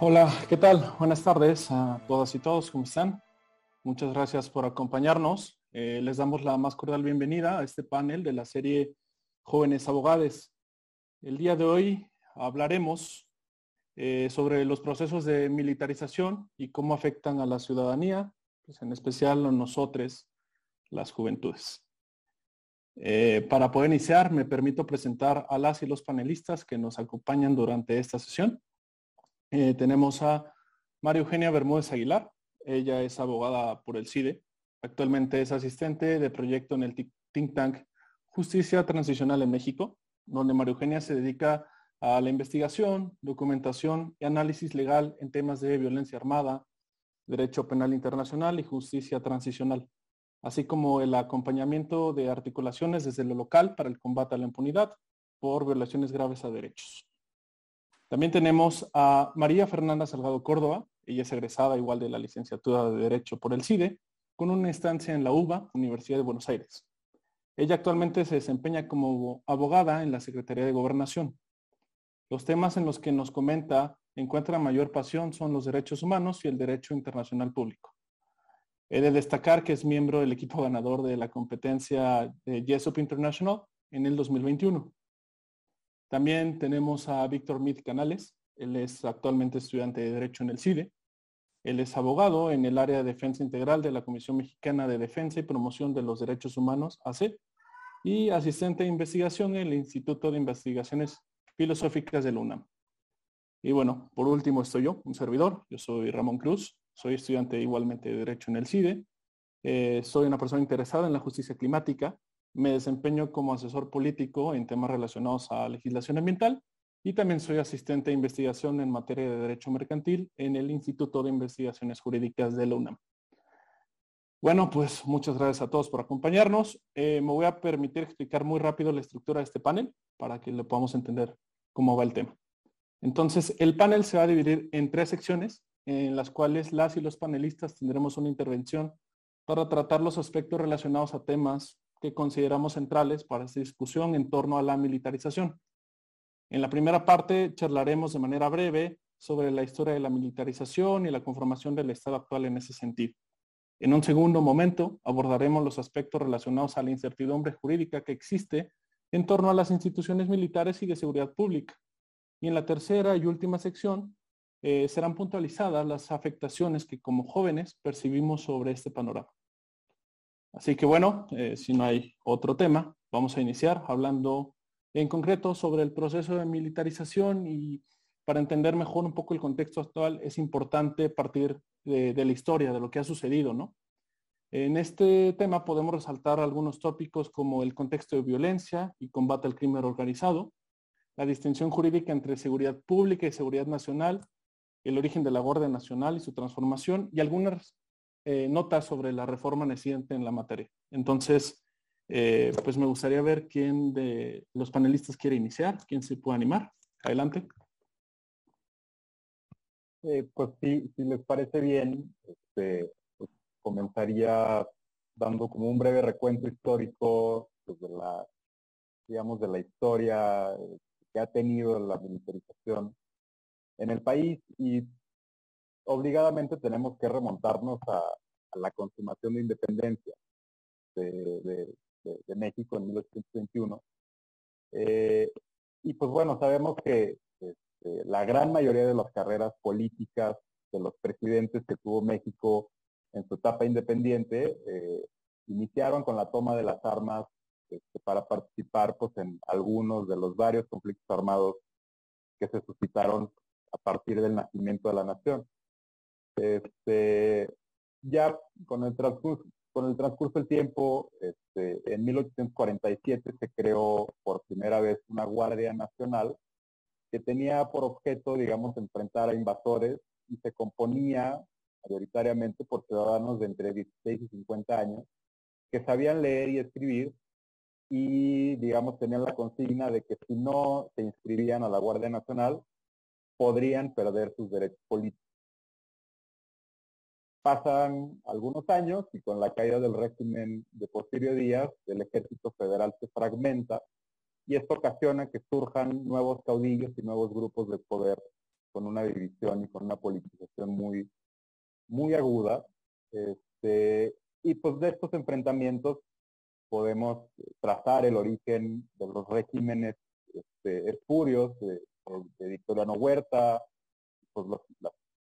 Hola, ¿qué tal? Buenas tardes a todas y todos, ¿cómo están? Muchas gracias por acompañarnos. Eh, les damos la más cordial bienvenida a este panel de la serie Jóvenes Abogados. El día de hoy hablaremos eh, sobre los procesos de militarización y cómo afectan a la ciudadanía, pues en especial a nosotros, las juventudes. Eh, para poder iniciar, me permito presentar a las y los panelistas que nos acompañan durante esta sesión. Eh, tenemos a María Eugenia Bermúdez Aguilar. Ella es abogada por el CIDE. Actualmente es asistente de proyecto en el think tank Justicia Transicional en México, donde María Eugenia se dedica a la investigación, documentación y análisis legal en temas de violencia armada, derecho penal internacional y justicia transicional, así como el acompañamiento de articulaciones desde lo local para el combate a la impunidad por violaciones graves a derechos. También tenemos a María Fernanda Salgado Córdoba, ella es egresada igual de la licenciatura de Derecho por el CIDE, con una instancia en la UBA, Universidad de Buenos Aires. Ella actualmente se desempeña como abogada en la Secretaría de Gobernación. Los temas en los que nos comenta encuentra mayor pasión son los derechos humanos y el derecho internacional público. He de destacar que es miembro del equipo ganador de la competencia de YesUp International en el 2021. También tenemos a Víctor Mit Canales. Él es actualmente estudiante de Derecho en el CIDE. Él es abogado en el área de defensa integral de la Comisión Mexicana de Defensa y Promoción de los Derechos Humanos, AC, y asistente de investigación en el Instituto de Investigaciones Filosóficas de la UNAM. Y bueno, por último estoy yo, un servidor. Yo soy Ramón Cruz, soy estudiante igualmente de Derecho en el CIDE. Eh, soy una persona interesada en la justicia climática me desempeño como asesor político en temas relacionados a legislación ambiental y también soy asistente de investigación en materia de derecho mercantil en el Instituto de Investigaciones Jurídicas de la UNAM. Bueno, pues muchas gracias a todos por acompañarnos. Eh, me voy a permitir explicar muy rápido la estructura de este panel para que le podamos entender cómo va el tema. Entonces, el panel se va a dividir en tres secciones en las cuales las y los panelistas tendremos una intervención para tratar los aspectos relacionados a temas que consideramos centrales para esta discusión en torno a la militarización. En la primera parte charlaremos de manera breve sobre la historia de la militarización y la conformación del Estado actual en ese sentido. En un segundo momento abordaremos los aspectos relacionados a la incertidumbre jurídica que existe en torno a las instituciones militares y de seguridad pública. Y en la tercera y última sección eh, serán puntualizadas las afectaciones que como jóvenes percibimos sobre este panorama. Así que bueno, eh, si no hay otro tema, vamos a iniciar hablando en concreto sobre el proceso de militarización y para entender mejor un poco el contexto actual es importante partir de, de la historia, de lo que ha sucedido, ¿no? En este tema podemos resaltar algunos tópicos como el contexto de violencia y combate al crimen organizado, la distinción jurídica entre seguridad pública y seguridad nacional, el origen de la Guardia Nacional y su transformación y algunas eh, notas sobre la reforma naciente en la materia. Entonces, eh, pues me gustaría ver quién de los panelistas quiere iniciar, quién se puede animar. Adelante. Eh, pues sí, si les parece bien, este, pues comenzaría dando como un breve recuento histórico pues, de la, digamos, de la historia que ha tenido la militarización en el país y obligadamente tenemos que remontarnos a, la consumación de independencia de, México en 1821. Eh, y pues bueno, sabemos que este, la gran mayoría de las carreras políticas de los presidentes que tuvo México en su etapa independiente eh, iniciaron con la toma de las armas este, para participar pues, en algunos de los varios conflictos armados que se suscitaron a partir del nacimiento de la nación. Este, ya con el transcurso, con el transcurso del tiempo, este, en 1847 se creó por primera vez una Guardia Nacional que tenía por objeto, digamos, enfrentar a invasores y se componía mayoritariamente por ciudadanos de entre 16 y 50 años que sabían leer y escribir y, digamos, tenían la consigna de que si no se inscribían a la Guardia Nacional, podrían perder sus derechos políticos. Pasan algunos años y con la caída del régimen de Porfirio Díaz, el ejército federal se fragmenta y esto ocasiona que surjan nuevos caudillos y nuevos grupos de poder con una división y con una politización muy, muy aguda. Este, y pues de estos enfrentamientos podemos trazar el origen de los regímenes este, espurios de, de, Victoriano Huerta, pues los,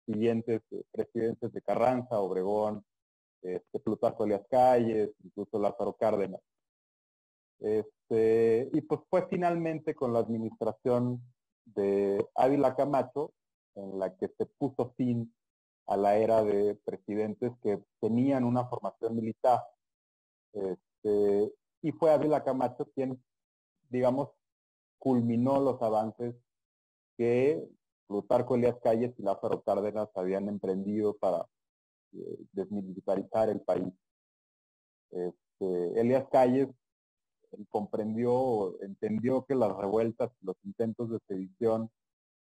siguientes eh, presidentes de Carranza, Obregón, este, Plutarco Elias Calles, incluso Lázaro Cárdenas. Este, y pues fue finalmente con la administración de Ávila Camacho en la que se puso fin a la era de presidentes que tenían una formación militar. Este, y fue Ávila Camacho quien, digamos, culminó los avances que Plutarco Elías Calles y Lázaro Cárdenas habían emprendido para eh, desmilitarizar el país. Este, Elías Calles comprendió, entendió que las revueltas, los intentos de sedición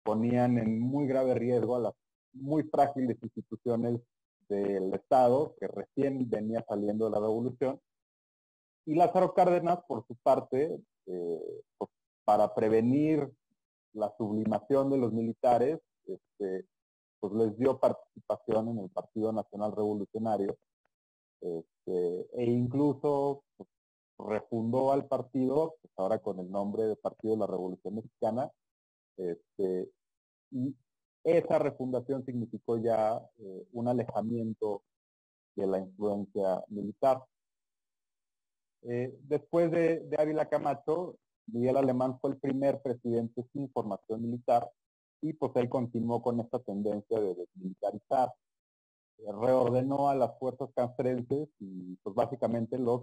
ponían en muy grave riesgo a las muy frágiles instituciones del Estado, que recién venía saliendo de la revolución. Y Lázaro Cárdenas, por su parte, eh, pues, para prevenir la sublimación de los militares, este, pues les dio participación en el Partido Nacional Revolucionario este, e incluso pues, refundó al partido, pues ahora con el nombre de Partido de la Revolución Mexicana, este, y esa refundación significó ya eh, un alejamiento de la influencia militar. Eh, después de, de Ávila Camacho, Miguel Alemán fue el primer presidente sin formación militar y pues él continuó con esta tendencia de desmilitarizar. reordenó a las fuerzas castrenses y pues básicamente los,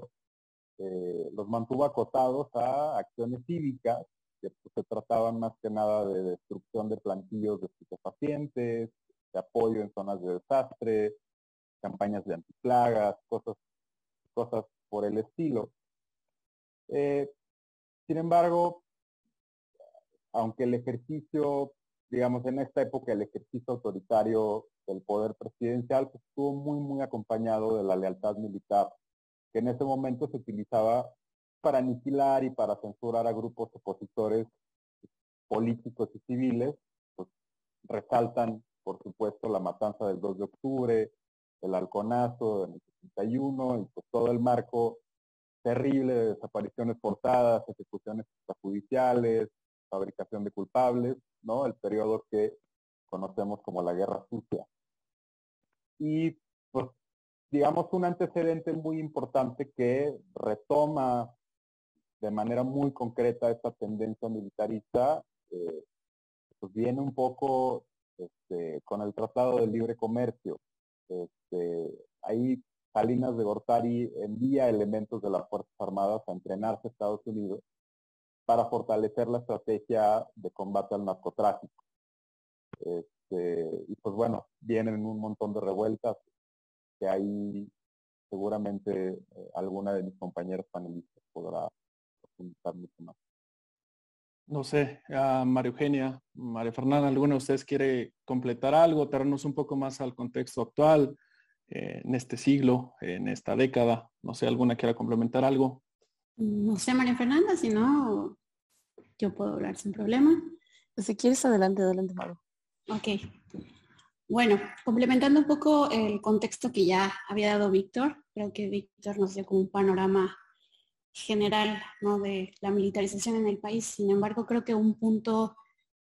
eh, los mantuvo acotados a acciones cívicas que pues, se trataban más que nada de destrucción de plantillos de estupefacientes, de apoyo en zonas de desastre, campañas de antiplagas, cosas, cosas por el estilo. Eh, sin embargo, aunque el ejercicio, digamos, en esta época el ejercicio autoritario del poder presidencial pues, estuvo muy, muy acompañado de la lealtad militar, que en ese momento se utilizaba para aniquilar y para censurar a grupos opositores políticos y civiles, pues resaltan, por supuesto, la matanza del 2 de octubre, el halconazo en el 61 y pues todo el marco terrible de desapariciones forzadas, ejecuciones extrajudiciales, fabricación de culpables, ¿no? El periodo que conocemos como la Guerra Sucia. Y, pues, digamos, un antecedente muy importante que retoma de manera muy concreta esta tendencia militarista, eh, pues viene un poco este, con el Tratado de Libre Comercio. Este, ahí Salinas de Gortari envía elementos de las Fuerzas Armadas a entrenarse a Estados Unidos para fortalecer la estrategia de combate al narcotráfico. Este, y pues bueno, vienen un montón de revueltas que ahí seguramente eh, alguna de mis compañeros panelistas podrá profundizar mucho más. No sé, María Eugenia, María Fernanda, ¿alguno de ustedes quiere completar algo, traernos un poco más al contexto actual? Eh, en este siglo, en esta década. No sé, ¿alguna quiera complementar algo? No sé, María Fernanda, si no, yo puedo hablar sin problema. Si quieres, adelante, adelante, Maru. Ok. Bueno, complementando un poco el contexto que ya había dado Víctor, creo que Víctor nos dio como un panorama general ¿no? de la militarización en el país. Sin embargo, creo que un punto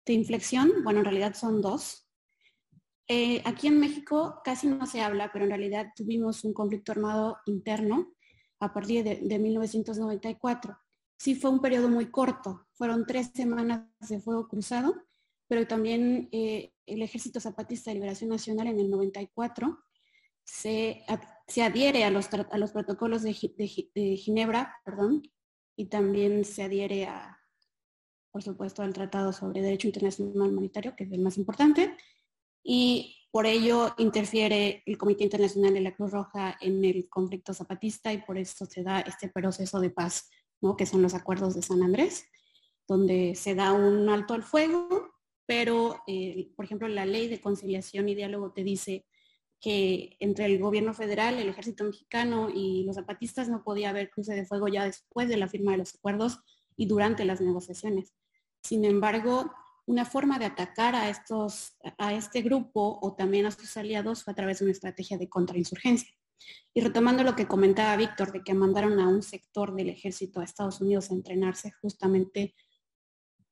de inflexión, bueno, en realidad son dos. Eh, aquí en México casi no se habla, pero en realidad tuvimos un conflicto armado interno a partir de, 1994. Sí fue un periodo muy corto, fueron tres semanas de fuego cruzado, pero también eh, el Ejército Zapatista de Liberación Nacional en el 94 se, adhiere a los, protocolos de, de, Ginebra, perdón, y también se adhiere a, por supuesto, al Tratado sobre Derecho Internacional Humanitario, que es el más importante, y por ello interfiere el Comité Internacional de la Cruz Roja en el conflicto zapatista y por eso se da este proceso de paz, ¿no? que son los acuerdos de San Andrés, donde se da un alto al fuego, pero, eh, por ejemplo, la ley de conciliación y diálogo te dice que entre el gobierno federal, el ejército mexicano y los zapatistas no podía haber cruce de fuego ya después de la firma de los acuerdos y durante las negociaciones. Sin embargo, una forma de atacar a, estos, a este grupo o también a sus aliados fue a través de una estrategia de contrainsurgencia. Y retomando lo que comentaba Víctor, de que mandaron a un sector del ejército a Estados Unidos a entrenarse, justamente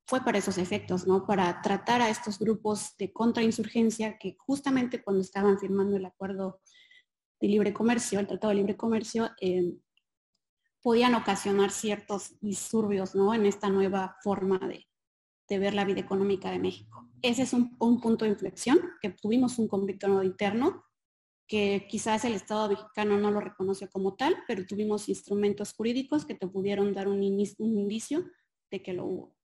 fue para esos efectos, ¿no? Para tratar a estos grupos de contrainsurgencia que justamente cuando estaban firmando el acuerdo de libre comercio, el Tratado de Libre Comercio, eh, podían ocasionar ciertos disturbios, ¿no? En esta nueva forma de, ver la vida económica de México. Ese es un, punto de inflexión, que tuvimos un conflicto interno, que quizás el Estado mexicano no lo reconoció como tal, pero tuvimos instrumentos jurídicos que te pudieron dar un, un indicio de que lo hubo.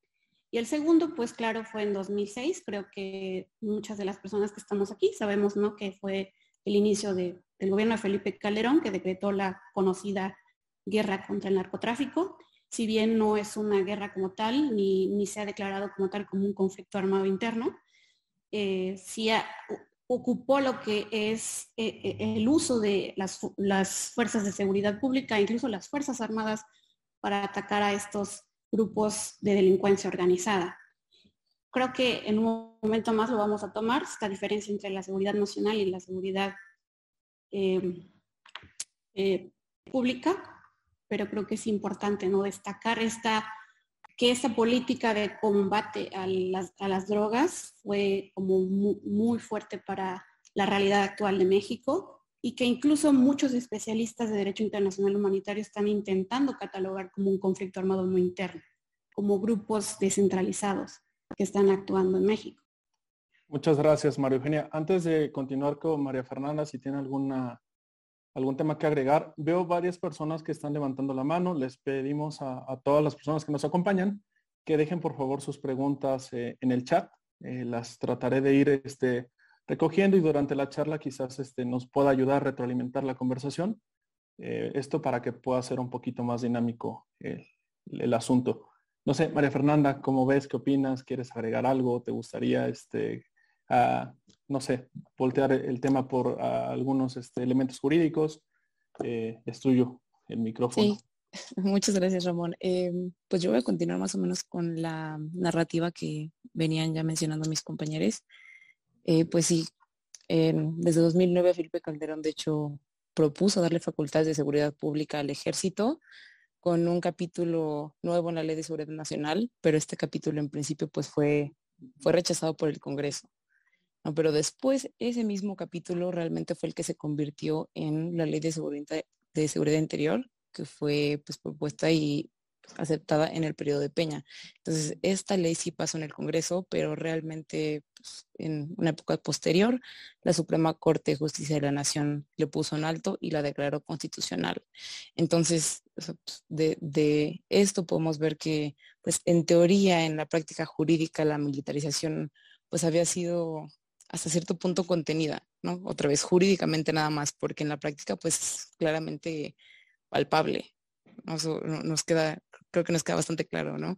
Y el segundo, pues claro, fue en 2006. Creo que muchas de las personas que estamos aquí sabemos, ¿no? Que fue el inicio del gobierno de Felipe Calderón, que decretó la conocida guerra contra el narcotráfico. Si bien no es una guerra como tal, ni, ni se ha declarado como tal como un conflicto armado interno, eh, sí ocupó lo que es eh, eh, el uso de las, las fuerzas de seguridad pública, incluso las Fuerzas Armadas, para atacar a estos grupos de delincuencia organizada. Creo que en un momento más lo vamos a tomar, esta diferencia entre la seguridad nacional y la seguridad eh, pública, pero creo que es importante no destacar esta que esta política de combate a las, drogas fue como muy fuerte para la realidad actual de México y que incluso muchos especialistas de derecho internacional humanitario están intentando catalogar como un conflicto armado no interno, como grupos descentralizados que están actuando en México. Muchas gracias, María Eugenia. Antes de continuar con María Fernanda, si tiene alguna, algún tema que agregar, veo varias personas que están levantando la mano. Les pedimos a, todas las personas que nos acompañan que dejen por favor sus preguntas eh, en el chat. Eh, las trataré de ir este, recogiendo y durante la charla quizás este, nos pueda ayudar a retroalimentar la conversación. Eh, esto para que pueda ser un poquito más dinámico el, asunto. No sé, María Fernanda, ¿cómo ves? ¿Qué opinas? ¿Quieres agregar algo? ¿Te gustaría, este, no sé, voltear el tema por algunos este, elementos jurídicos? Eh, es tuyo el micrófono. Sí. Muchas gracias, Ramón. Eh, pues yo voy a continuar más o menos con la narrativa que venían ya mencionando mis compañeros. Eh, pues sí, desde 2009 Felipe Calderón, de hecho, propuso darle facultades de seguridad pública al ejército con un capítulo nuevo en la Ley de Seguridad Nacional, pero este capítulo en principio pues fue, fue rechazado por el Congreso. Pero después ese mismo capítulo realmente fue el que se convirtió en la Ley de Seguridad, de seguridad Interior, que fue pues, propuesta y aceptada en el periodo de Peña. Entonces, esta ley sí pasó en el Congreso, pero realmente pues, en una época posterior, la Suprema Corte de Justicia de la Nación le puso en alto y la declaró constitucional. Entonces, pues, de, esto podemos ver que, pues en teoría, en la práctica jurídica, la militarización pues había sido hasta cierto punto contenida, ¿no? Otra vez jurídicamente nada más, porque en la práctica pues claramente palpable. nos queda creo que nos queda bastante claro, ¿no?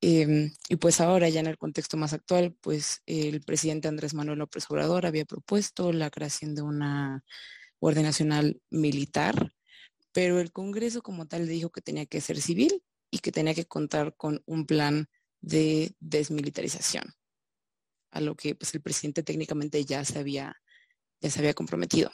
Em, y pues ahora ya en el contexto más actual, pues el presidente Andrés Manuel López Obrador había propuesto la creación de una Guardia Nacional militar, pero el Congreso como tal dijo que tenía que ser civil y que tenía que contar con un plan de desmilitarización, a lo que pues el presidente técnicamente ya se había, ya se había comprometido.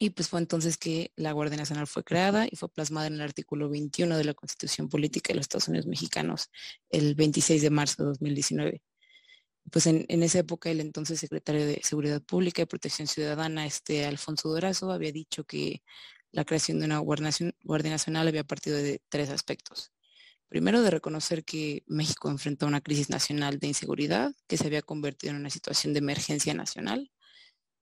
Y pues fue entonces que la Guardia Nacional fue creada y fue plasmada en el artículo 21 de la Constitución Política de los Estados Unidos Mexicanos el 26 de marzo de 2019. Pues en, esa época el entonces secretario de Seguridad Pública y Protección Ciudadana, este Alfonso Dorazo, había dicho que la creación de una Guardia Nacional había partido de tres aspectos. Primero, de reconocer que México enfrentó una crisis nacional de inseguridad que se había convertido en una situación de emergencia nacional.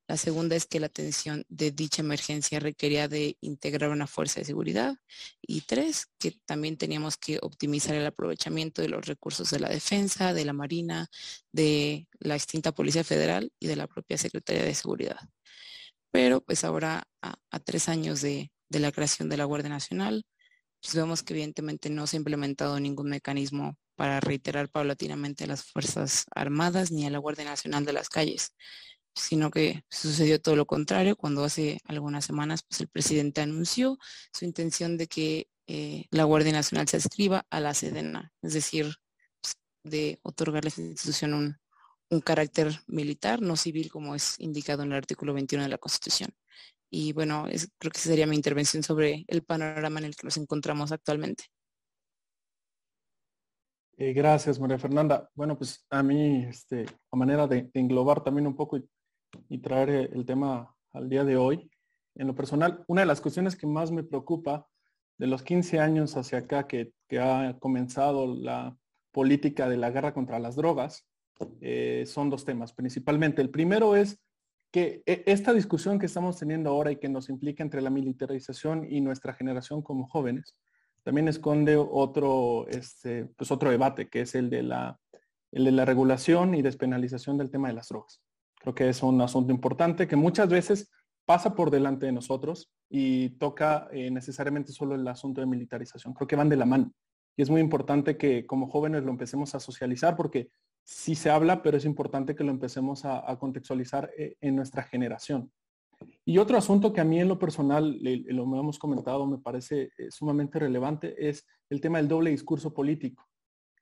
La segunda es que la atención de dicha emergencia requería de integrar una fuerza de seguridad. Y tres, que también teníamos que optimizar el aprovechamiento de los recursos de la defensa, de la Marina, de la extinta Policía Federal y de la propia Secretaría de Seguridad. Pero pues ahora, a, tres años de, la creación de la Guardia Nacional, pues vemos que evidentemente no se ha implementado ningún mecanismo para reiterar paulatinamente a las Fuerzas Armadas ni a la Guardia Nacional de las calles sino que sucedió todo lo contrario cuando hace algunas semanas pues, el presidente anunció su intención de que eh, la Guardia Nacional se adscriba a la Sedena, es decir, pues, de otorgarle a esta institución un carácter militar, no civil, como es indicado en el artículo 21 de la Constitución. Y bueno, creo que esa sería mi intervención sobre el panorama en el que nos encontramos actualmente. Eh, gracias, María Fernanda. Bueno, pues a mí, este, a manera de, englobar también un poco y, traer eh, el tema al día de hoy, en lo personal, una de las cuestiones que más me preocupa de los 15 años hacia acá que, que ha comenzado la política de la guerra contra las drogas, eh, son dos temas principalmente. El primero es que e, esta discusión que estamos teniendo ahora y que nos implica entre la militarización y nuestra generación como jóvenes, también esconde otro, este, pues otro debate, que es el de, la, el de la regulación y despenalización del tema de las drogas. Creo que es un asunto importante que muchas veces pasa por delante de nosotros y toca eh, necesariamente solo el asunto de militarización. Creo que van de la mano. Y es muy importante que como jóvenes lo empecemos a socializar porque sí se habla, pero es importante que lo empecemos a, contextualizar eh, en nuestra generación. Y otro asunto que a mí en lo personal, lo hemos comentado, me parece eh, sumamente relevante, es el tema del doble discurso político,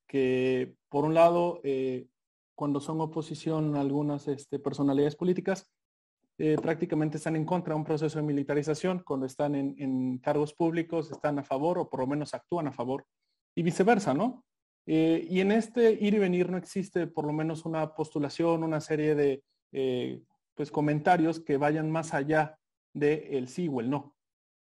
que por un lado, eh, cuando son oposición algunas este, personalidades políticas, prácticamente están en contra de un proceso de militarización, cuando están en cargos públicos están a favor o por lo menos actúan a favor, y viceversa, ¿no? Eh, y en este ir y venir no existe por lo menos una postulación, una serie de eh, pues comentarios que vayan más allá del el sí o el no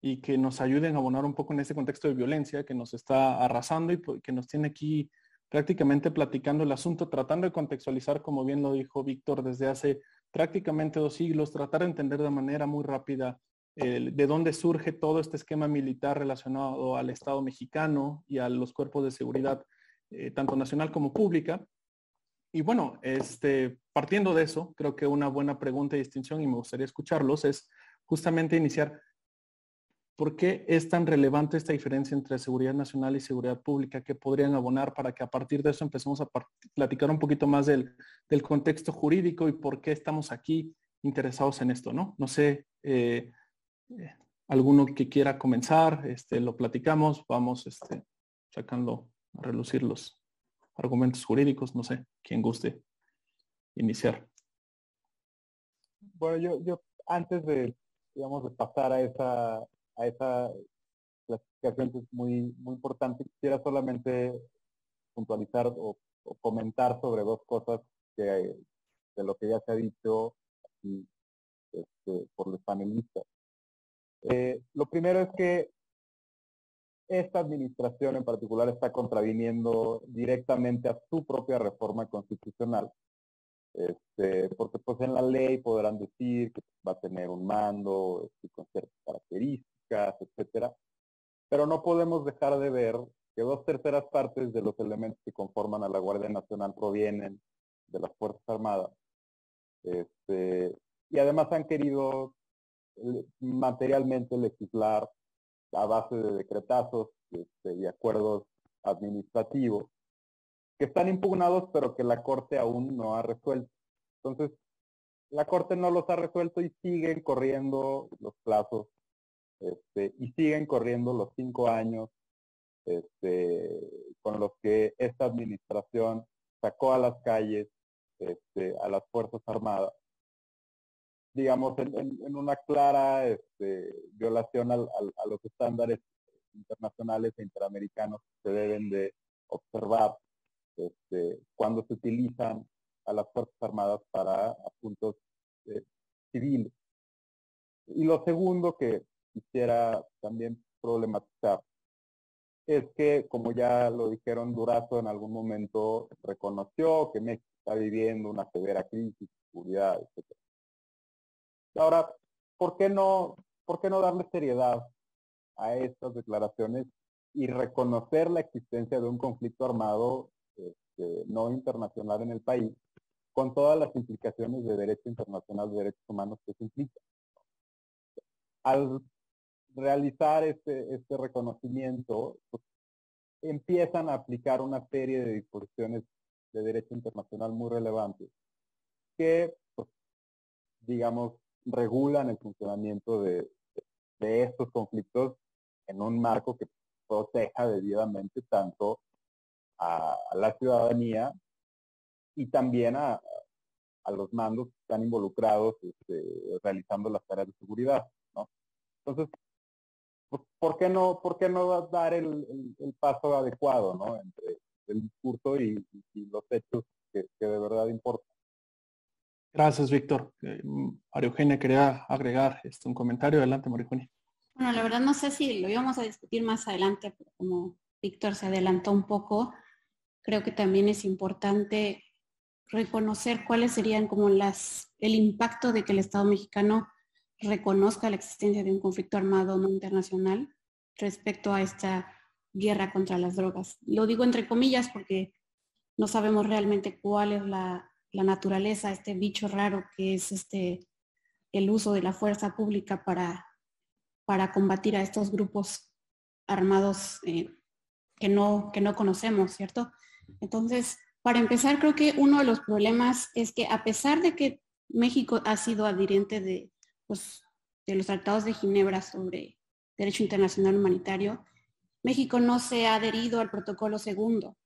y que nos ayuden a abonar un poco en este contexto de violencia que nos está arrasando y pues, que nos tiene aquí prácticamente platicando el asunto, tratando de contextualizar, como bien lo dijo Víctor, desde hace prácticamente dos siglos, tratar de entender de manera muy rápida de dónde surge todo este esquema militar relacionado al Estado mexicano y a los cuerpos de seguridad eh, tanto nacional como pública. Y bueno, este, partiendo de eso, creo que una buena pregunta y distinción, y me gustaría escucharlos, es justamente iniciar, ¿por qué es tan relevante esta diferencia entre seguridad nacional y seguridad pública? que podrían abonar para que a partir de eso empecemos a platicar un poquito más del, del contexto jurídico y por qué estamos aquí interesados en esto, ¿no? No sé, eh, eh, alguno que quiera comenzar, este, lo platicamos, vamos este, sacando a relucir los argumentos jurídicos, no sé, quien guste iniciar. Bueno, yo, yo antes de, digamos, de pasar a esa, a esa clasificación que es muy, muy importante, quisiera solamente puntualizar o, comentar sobre dos cosas que, de lo que ya se ha dicho este, por los panelistas. Eh, lo primero es que esta administración en particular está contraviniendo directamente a su propia reforma constitucional. Este, porque pues en la ley podrán decir que va a tener un mando este, con ciertas características, etcétera. Pero no podemos dejar de ver que dos terceras partes de los elementos que conforman a la Guardia Nacional provienen de las Fuerzas Armadas. Este, y además han querido eh, materialmente legislar a base de decretazos este, y acuerdos administrativos que están impugnados pero que la Corte aún no ha resuelto. Entonces, la Corte no los ha resuelto y siguen corriendo los plazos este, y siguen corriendo los cinco años este, con los que esta administración sacó a las calles este, a las Fuerzas Armadas digamos, en, una clara este, violación al, a los estándares internacionales e interamericanos que se deben de observar este, cuando se utilizan a las Fuerzas Armadas para asuntos eh, civiles. Y lo segundo que quisiera también problematizar es que, como ya lo dijeron, Durazo en algún momento reconoció que México está viviendo una severa crisis de seguridad, etc. Ahora, ¿por qué no, por qué no darle seriedad a estas declaraciones y reconocer la existencia de un conflicto armado este, no internacional en el país, con todas las implicaciones de derecho internacional de derechos humanos que se implica? Al realizar este, este reconocimiento, pues, empiezan a aplicar una serie de disposiciones de derecho internacional muy relevantes que, pues, digamos, regulan el funcionamiento de, estos conflictos en un marco que proteja debidamente tanto a, la ciudadanía y también a, los mandos que están involucrados este, realizando las tareas de seguridad. ¿no? Entonces, pues, ¿por qué no, por qué no dar el, paso adecuado ¿no? entre el discurso y, los hechos que, de verdad importan? Gracias, Víctor. Eh, María Eugenia quería agregar este, un comentario. Adelante, María Eugenia. Bueno, la verdad no sé si lo íbamos a discutir más adelante, pero como Víctor se adelantó un poco, creo que también es importante reconocer cuáles serían como las, el impacto de que el Estado mexicano reconozca la existencia de un conflicto armado no internacional respecto a esta guerra contra las drogas. Lo digo entre comillas porque no sabemos realmente cuál es la, la naturaleza, este bicho raro que es este, el uso de la fuerza pública para, para combatir a estos grupos armados eh, que, no, que no conocemos, ¿cierto? Entonces, para empezar, creo que uno de los problemas es que a pesar de que México ha sido adhiriente de, pues, de los tratados de Ginebra sobre derecho internacional humanitario, México no se ha adherido al protocolo segundo.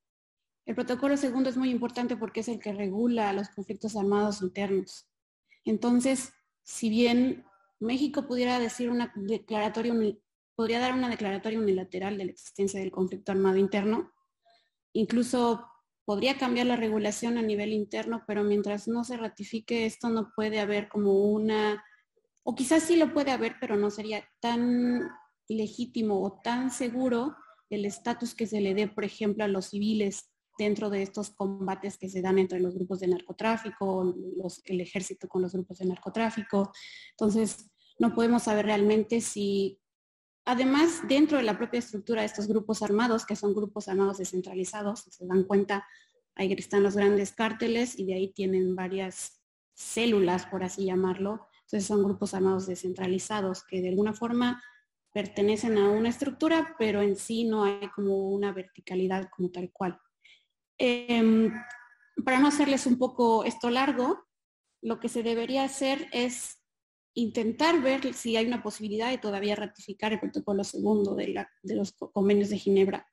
El protocolo segundo es muy importante porque es el que regula los conflictos armados internos. Entonces, si bien México pudiera decir una declaratoria, podría dar una declaratoria unilateral de la existencia del conflicto armado interno, incluso podría cambiar la regulación a nivel interno, pero mientras no se ratifique esto no puede haber como una, o quizás sí lo puede haber, pero no sería tan legítimo o tan seguro el estatus que se le dé, por ejemplo, a los civiles dentro de estos combates que se dan entre los grupos de narcotráfico, el ejército con los grupos de narcotráfico. Entonces, no podemos saber realmente si, además, dentro de la propia estructura de estos grupos armados, que son grupos armados descentralizados, se dan cuenta, ahí están los grandes cárteles y de ahí tienen varias células, por así llamarlo. Entonces son grupos armados descentralizados que de alguna forma pertenecen a una estructura, pero en sí no hay como una verticalidad como tal cual. Em, para no hacerles un poco esto largo, lo que se debería hacer es intentar ver si hay una posibilidad de todavía ratificar el protocolo segundo de, los convenios de Ginebra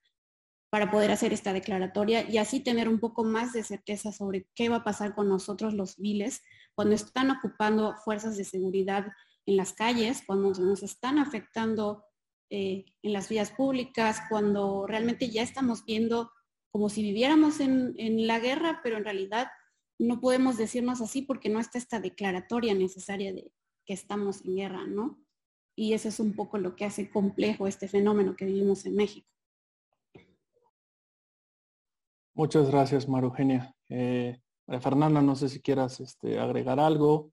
para poder hacer esta declaratoria y así tener un poco más de certeza sobre qué va a pasar con nosotros los civiles cuando están ocupando fuerzas de seguridad en las calles, cuando nos están afectando eh, en las vías públicas, cuando realmente ya estamos viendo como si viviéramos en, la guerra, pero en realidad no podemos decirnos así porque no está esta declaratoria necesaria de que estamos en guerra, ¿no? Y eso es un poco lo que hace complejo este fenómeno que vivimos en México. Muchas gracias, María Eugenia. Eh, Fernanda, no sé si quieras este, agregar algo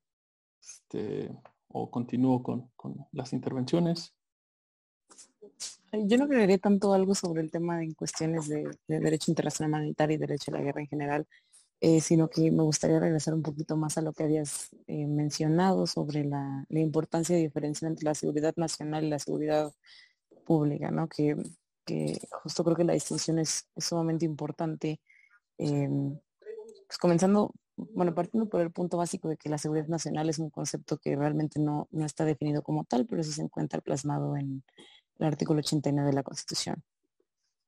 este, o continúo con, con las intervenciones. Yo no agregaría tanto algo sobre el tema en cuestiones de, derecho internacional humanitario y derecho a la guerra en general, eh, sino que me gustaría regresar un poquito más a lo que habías eh, mencionado sobre la, importancia de diferenciar entre la seguridad nacional y la seguridad pública, ¿no? Que, justo creo que la distinción es, sumamente importante. Em, pues comenzando, bueno, partiendo por el punto básico de que la seguridad nacional es un concepto que realmente no, no está definido como tal, pero sí se encuentra plasmado en, el artículo 89 de la Constitución,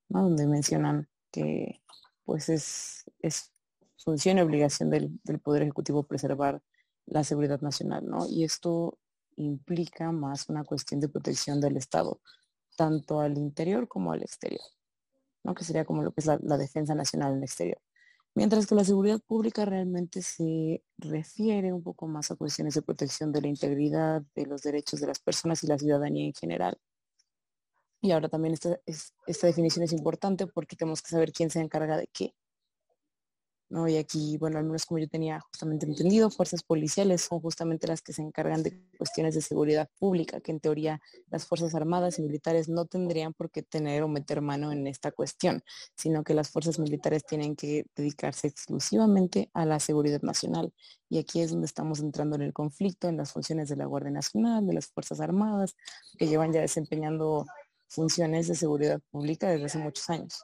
donde mencionan que pues es, es función y obligación del, Poder Ejecutivo preservar la seguridad nacional, ¿no? Y esto implica más una cuestión de protección del Estado, tanto al interior como al exterior, ¿no? Que sería como lo que es la, la defensa nacional en el exterior. Mientras que la seguridad pública realmente se refiere un poco más a cuestiones de protección de la integridad, de los derechos de las personas y la ciudadanía en general. Y ahora también esta, esta definición es importante porque tenemos que saber quién se encarga de qué. ¿no? Y aquí, bueno, al menos como yo tenía justamente entendido, fuerzas policiales son justamente las que se encargan de cuestiones de seguridad pública, que en teoría las Fuerzas Armadas y militares no tendrían por qué tener o meter mano en esta cuestión, sino que las fuerzas militares tienen que dedicarse exclusivamente a la seguridad nacional. Y aquí es donde estamos entrando en el conflicto, en las funciones de la Guardia Nacional, de las Fuerzas Armadas, que llevan ya desempeñando funciones de seguridad pública desde hace muchos años.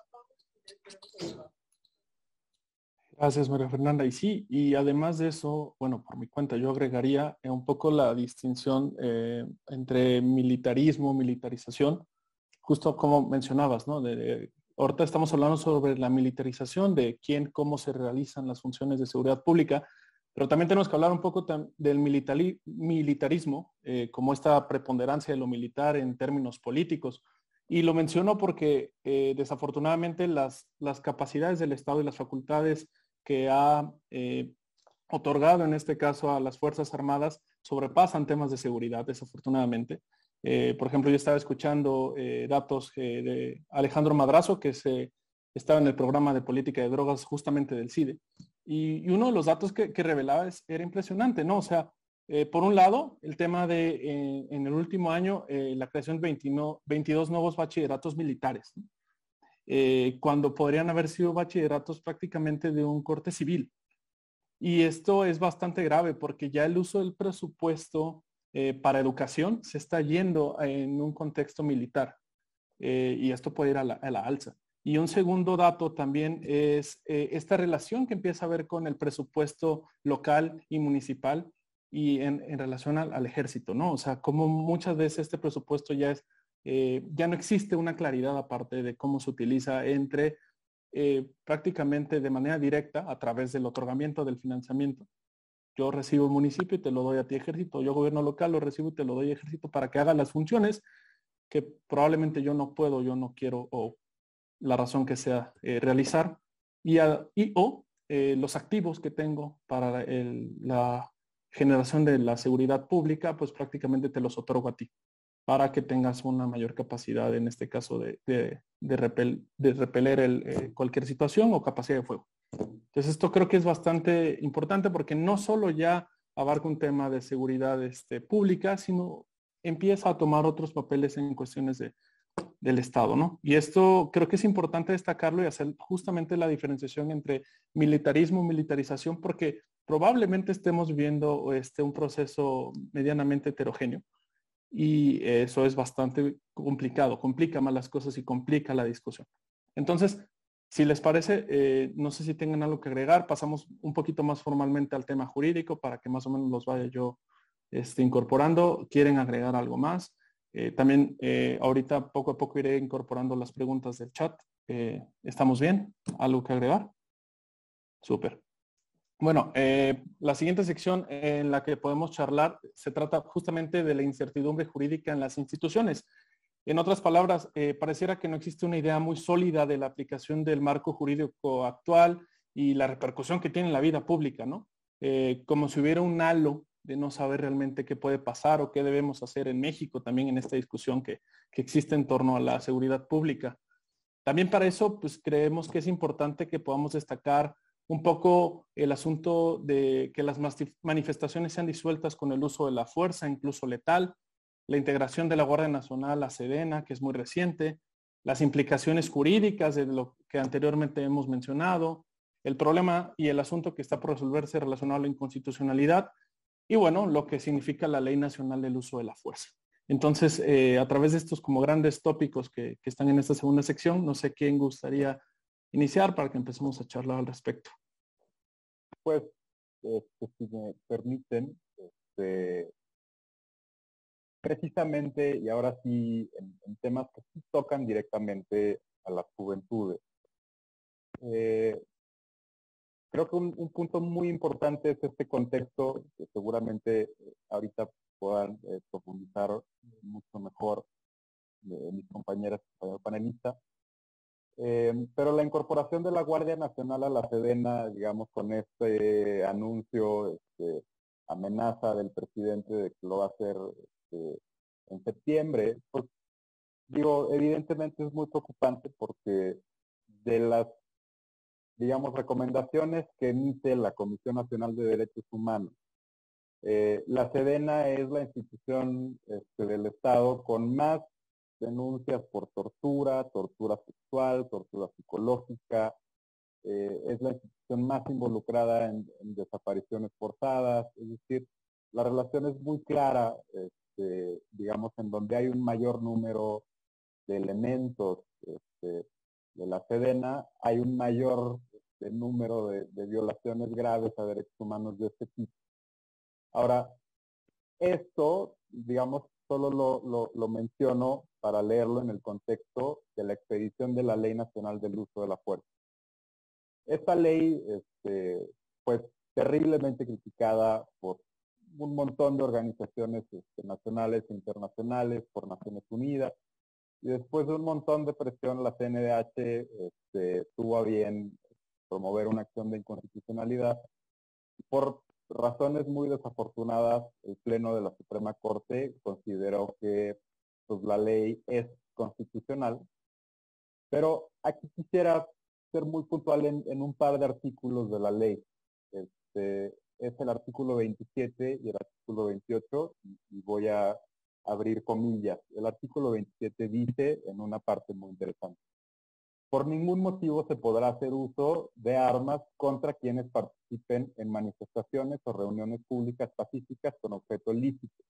Gracias, María Fernanda. Y sí, y además de eso, bueno, por mi cuenta, yo agregaría un poco la distinción eh, entre militarismo, militarización, justo como mencionabas, ¿no? De, ahorita estamos hablando sobre la militarización de quién, cómo se realizan las funciones de seguridad pública, pero también tenemos que hablar un poco del militarismo, eh, como esta preponderancia de lo militar en términos políticos. Y lo menciono porque eh, desafortunadamente las, las capacidades del Estado y las facultades que ha eh, otorgado en este caso a las Fuerzas Armadas sobrepasan temas de seguridad, desafortunadamente. Eh, por ejemplo, yo estaba escuchando datos de Alejandro Madrazo, que se, estaba en el programa de política de drogas justamente del CIDE. Y, uno de los datos que, revelaba era impresionante, ¿no? O sea, por un lado, el tema de en el último año la creación de 22 nuevos bachilleratos militares, cuando podrían haber sido bachilleratos prácticamente de un corte civil. Y esto es bastante grave porque ya el uso del presupuesto eh, para educación se está yendo en un contexto militar eh, y esto puede ir a la, alza. Y un segundo dato también es eh, esta relación que empieza a ver con el presupuesto local y municipal y en, relación al, ejército, ¿no? O sea, como muchas veces este presupuesto ya es, ya no existe una claridad aparte de cómo se utiliza entre eh, prácticamente de manera directa a través del otorgamiento del financiamiento. Yo recibo municipio y te lo doy a ti ejército. Yo gobierno local lo recibo y te lo doy ejército para que haga las funciones que probablemente yo no puedo, yo no quiero o la razón que sea eh, realizar. Y, o eh, los activos que tengo para la generación de la seguridad pública, pues prácticamente te los otorgo a ti para que tengas una mayor capacidad, en este caso, de, de, de, repeler el, eh, cualquier situación o capacidad de fuego. Entonces, esto creo que es bastante importante porque no solo ya abarca un tema de seguridad este, pública, sino empieza a tomar otros papeles en cuestiones de, del Estado, ¿no? Y esto creo que es importante destacarlo y hacer justamente la diferenciación entre militarismo y militarización, porque probablemente estemos viendo este, un proceso medianamente heterogéneo y eso es bastante complicado, complica más las cosas y complica la discusión. Entonces, si les parece, eh, no sé si tengan algo que agregar, pasamos un poquito más formalmente al tema jurídico para que más o menos los vaya yo este, incorporando. ¿Quieren agregar algo más? Eh, también eh, ahorita poco a poco iré incorporando las preguntas del chat. ¿Estamos bien? ¿Algo que agregar? Súper. Bueno, eh, la siguiente sección en la que podemos charlar se trata justamente de la incertidumbre jurídica en las instituciones. En otras palabras, eh, pareciera que no existe una idea muy sólida de la aplicación del marco jurídico actual y la repercusión que tiene en la vida pública, ¿no? Eh, como si hubiera un halo de no saber realmente qué puede pasar o qué debemos hacer en México también en esta discusión que, que existe en torno a la seguridad pública. También para eso, pues creemos que es importante que podamos destacar un poco el asunto de que las manifestaciones sean disueltas con el uso de la fuerza, incluso letal, la integración de la Guardia Nacional a Sedena, que es muy reciente, las implicaciones jurídicas de lo que anteriormente hemos mencionado, el problema y el asunto que está por resolverse relacionado a la inconstitucionalidad y bueno, lo que significa la Ley Nacional del Uso de la Fuerza. Entonces, eh, a través de estos como grandes tópicos que, que están en esta segunda sección, no sé quién gustaría iniciar para que empecemos a charlar al respecto. Pues, este, si me permiten, este, precisamente, y ahora sí, en, temas que sí tocan directamente a las juventudes. Eh, creo que un, punto muy importante es este contexto, que seguramente ahorita puedan eh, profundizar mucho mejor mis compañeras y panelistas. Eh, pero la incorporación de la Guardia Nacional a la Sedena, digamos, con este anuncio, este, amenaza del presidente de que lo va a hacer este, en septiembre, pues digo, evidentemente es muy preocupante porque de las, digamos, recomendaciones que emite la Comisión Nacional de Derechos Humanos, eh, la Sedena es la institución este, del Estado con más denuncias por tortura, tortura sexual, tortura psicológica. Eh, es la institución más involucrada en, desapariciones forzadas. Es decir, la relación es muy clara, este, digamos, en donde hay un mayor número de elementos este, de la Sedena, hay un mayor este, número de, de violaciones graves a derechos humanos de este tipo. Ahora, esto, digamos, solo lo, lo, menciono para leerlo en el contexto de la expedición de la Ley Nacional del Uso de la Fuerza. Esta ley este, fue terriblemente criticada por un montón de organizaciones este, nacionales e internacionales, por Naciones Unidas, y después de un montón de presión, la CNDH este, tuvo a bien promover una acción de inconstitucionalidad. Por razones muy desafortunadas, el Pleno de la Suprema Corte consideró que pues, la ley es constitucional, pero aquí quisiera ser muy puntual en, un par de artículos de la ley. Este, es el artículo 27 y el artículo 28, y voy a abrir comillas. El artículo 27 dice en una parte muy interesante. Por ningún motivo se podrá hacer uso de armas contra quienes participen en manifestaciones o reuniones públicas pacíficas con objeto lícito.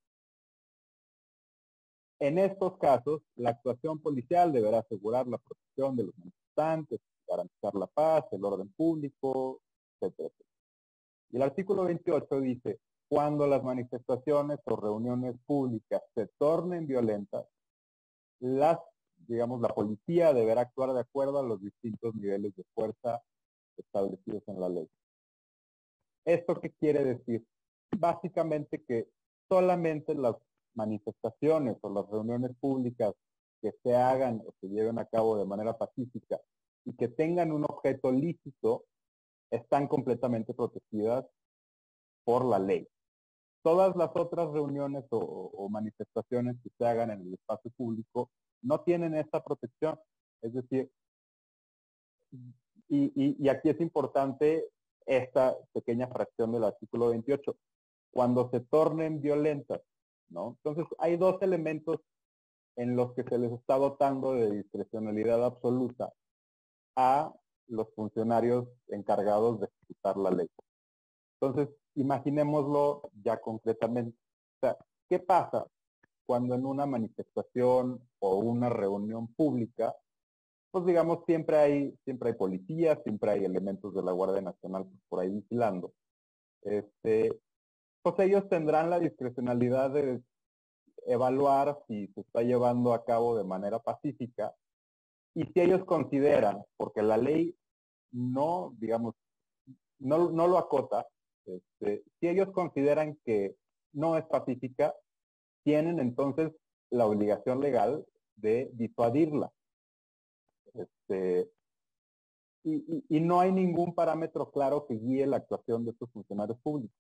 En estos casos, la actuación policial deberá asegurar la protección de los manifestantes, garantizar la paz, el orden público, etc. Y el artículo 28 dice, cuando las manifestaciones o reuniones públicas se tornen violentas, las, digamos, la policía deberá actuar de acuerdo a los distintos niveles de fuerza establecidos en la ley. ¿Esto qué quiere decir? Básicamente que solamente las manifestaciones o las reuniones públicas que se hagan o se lleven a cabo de manera pacífica y que tengan un objeto lícito están completamente protegidas por la ley todas las otras reuniones o, manifestaciones que se hagan en el espacio público no tienen esta protección. Es decir, y, aquí es importante esta pequeña fracción del artículo 28, cuando se tornen violentas, ¿no? Entonces, hay dos elementos en los que se les está dotando de discrecionalidad absoluta a los funcionarios encargados de ejecutar la ley. Entonces, imaginémoslo ya concretamente. O sea, ¿qué pasa cuando en una manifestación o una reunión pública, pues digamos, siempre hay, siempre hay policías, siempre hay elementos de la Guardia Nacional por ahí vigilando. Este, pues ellos tendrán la discrecionalidad de evaluar si se está llevando a cabo de manera pacífica y si ellos consideran, porque la ley no, digamos, no, no lo acota, este, si ellos consideran que no es pacífica, tienen entonces la obligación legal de disuadirla. Este, y, no hay ningún parámetro claro que guíe la actuación de estos funcionarios públicos.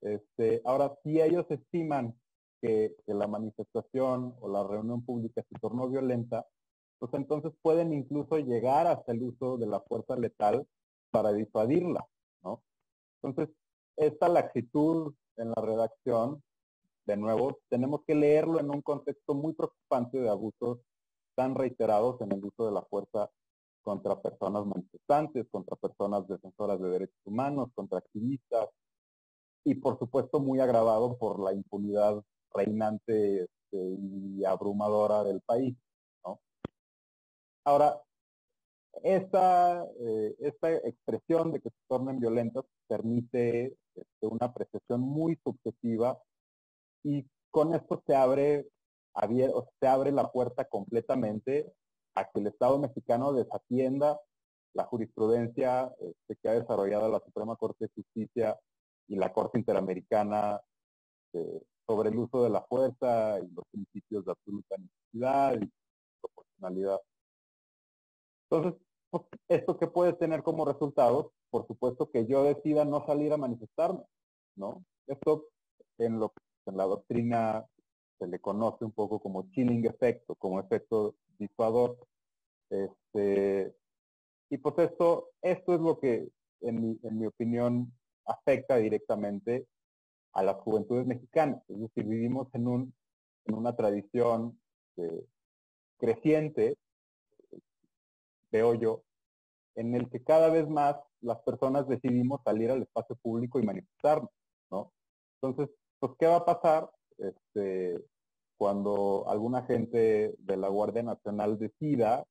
Este, ahora, si ellos estiman que, la manifestación o la reunión pública se tornó violenta, pues entonces pueden incluso llegar hasta el uso de la fuerza letal para disuadirla, ¿no? Entonces, esta laxitud en la redacción, de nuevo, tenemos que leerlo en un contexto muy preocupante de abusos tan reiterados en el uso de la fuerza contra personas manifestantes, contra personas defensoras de derechos humanos, contra activistas, y por supuesto muy agravado por la impunidad reinante este, y abrumadora del país. Ahora, esta, eh, esta expresión de que se tornen violentas permite este, una apreciación muy subjetiva y con esto se abre, se abre la puerta completamente a que el Estado mexicano desatienda la jurisprudencia este, que ha desarrollado la Suprema Corte de Justicia y la Corte Interamericana eh, sobre el uso de la fuerza y los principios de absoluta necesidad y proporcionalidad. Entonces, pues, ¿esto que puede tener como resultado? Por supuesto que yo decida no salir a manifestarme, ¿no? Esto en, lo, en la doctrina se le conoce un poco como chilling efecto, como efecto disuador. Este, y pues esto, esto es lo que, en mi, en mi opinión, afecta directamente a las juventudes mexicanas. Es decir, vivimos en, un, en una tradición creciente veo yo, en el que cada vez más las personas decidimos salir al espacio público y manifestarnos, ¿no? Entonces, pues, ¿qué va a pasar este, cuando alguna gente de la Guardia Nacional decida,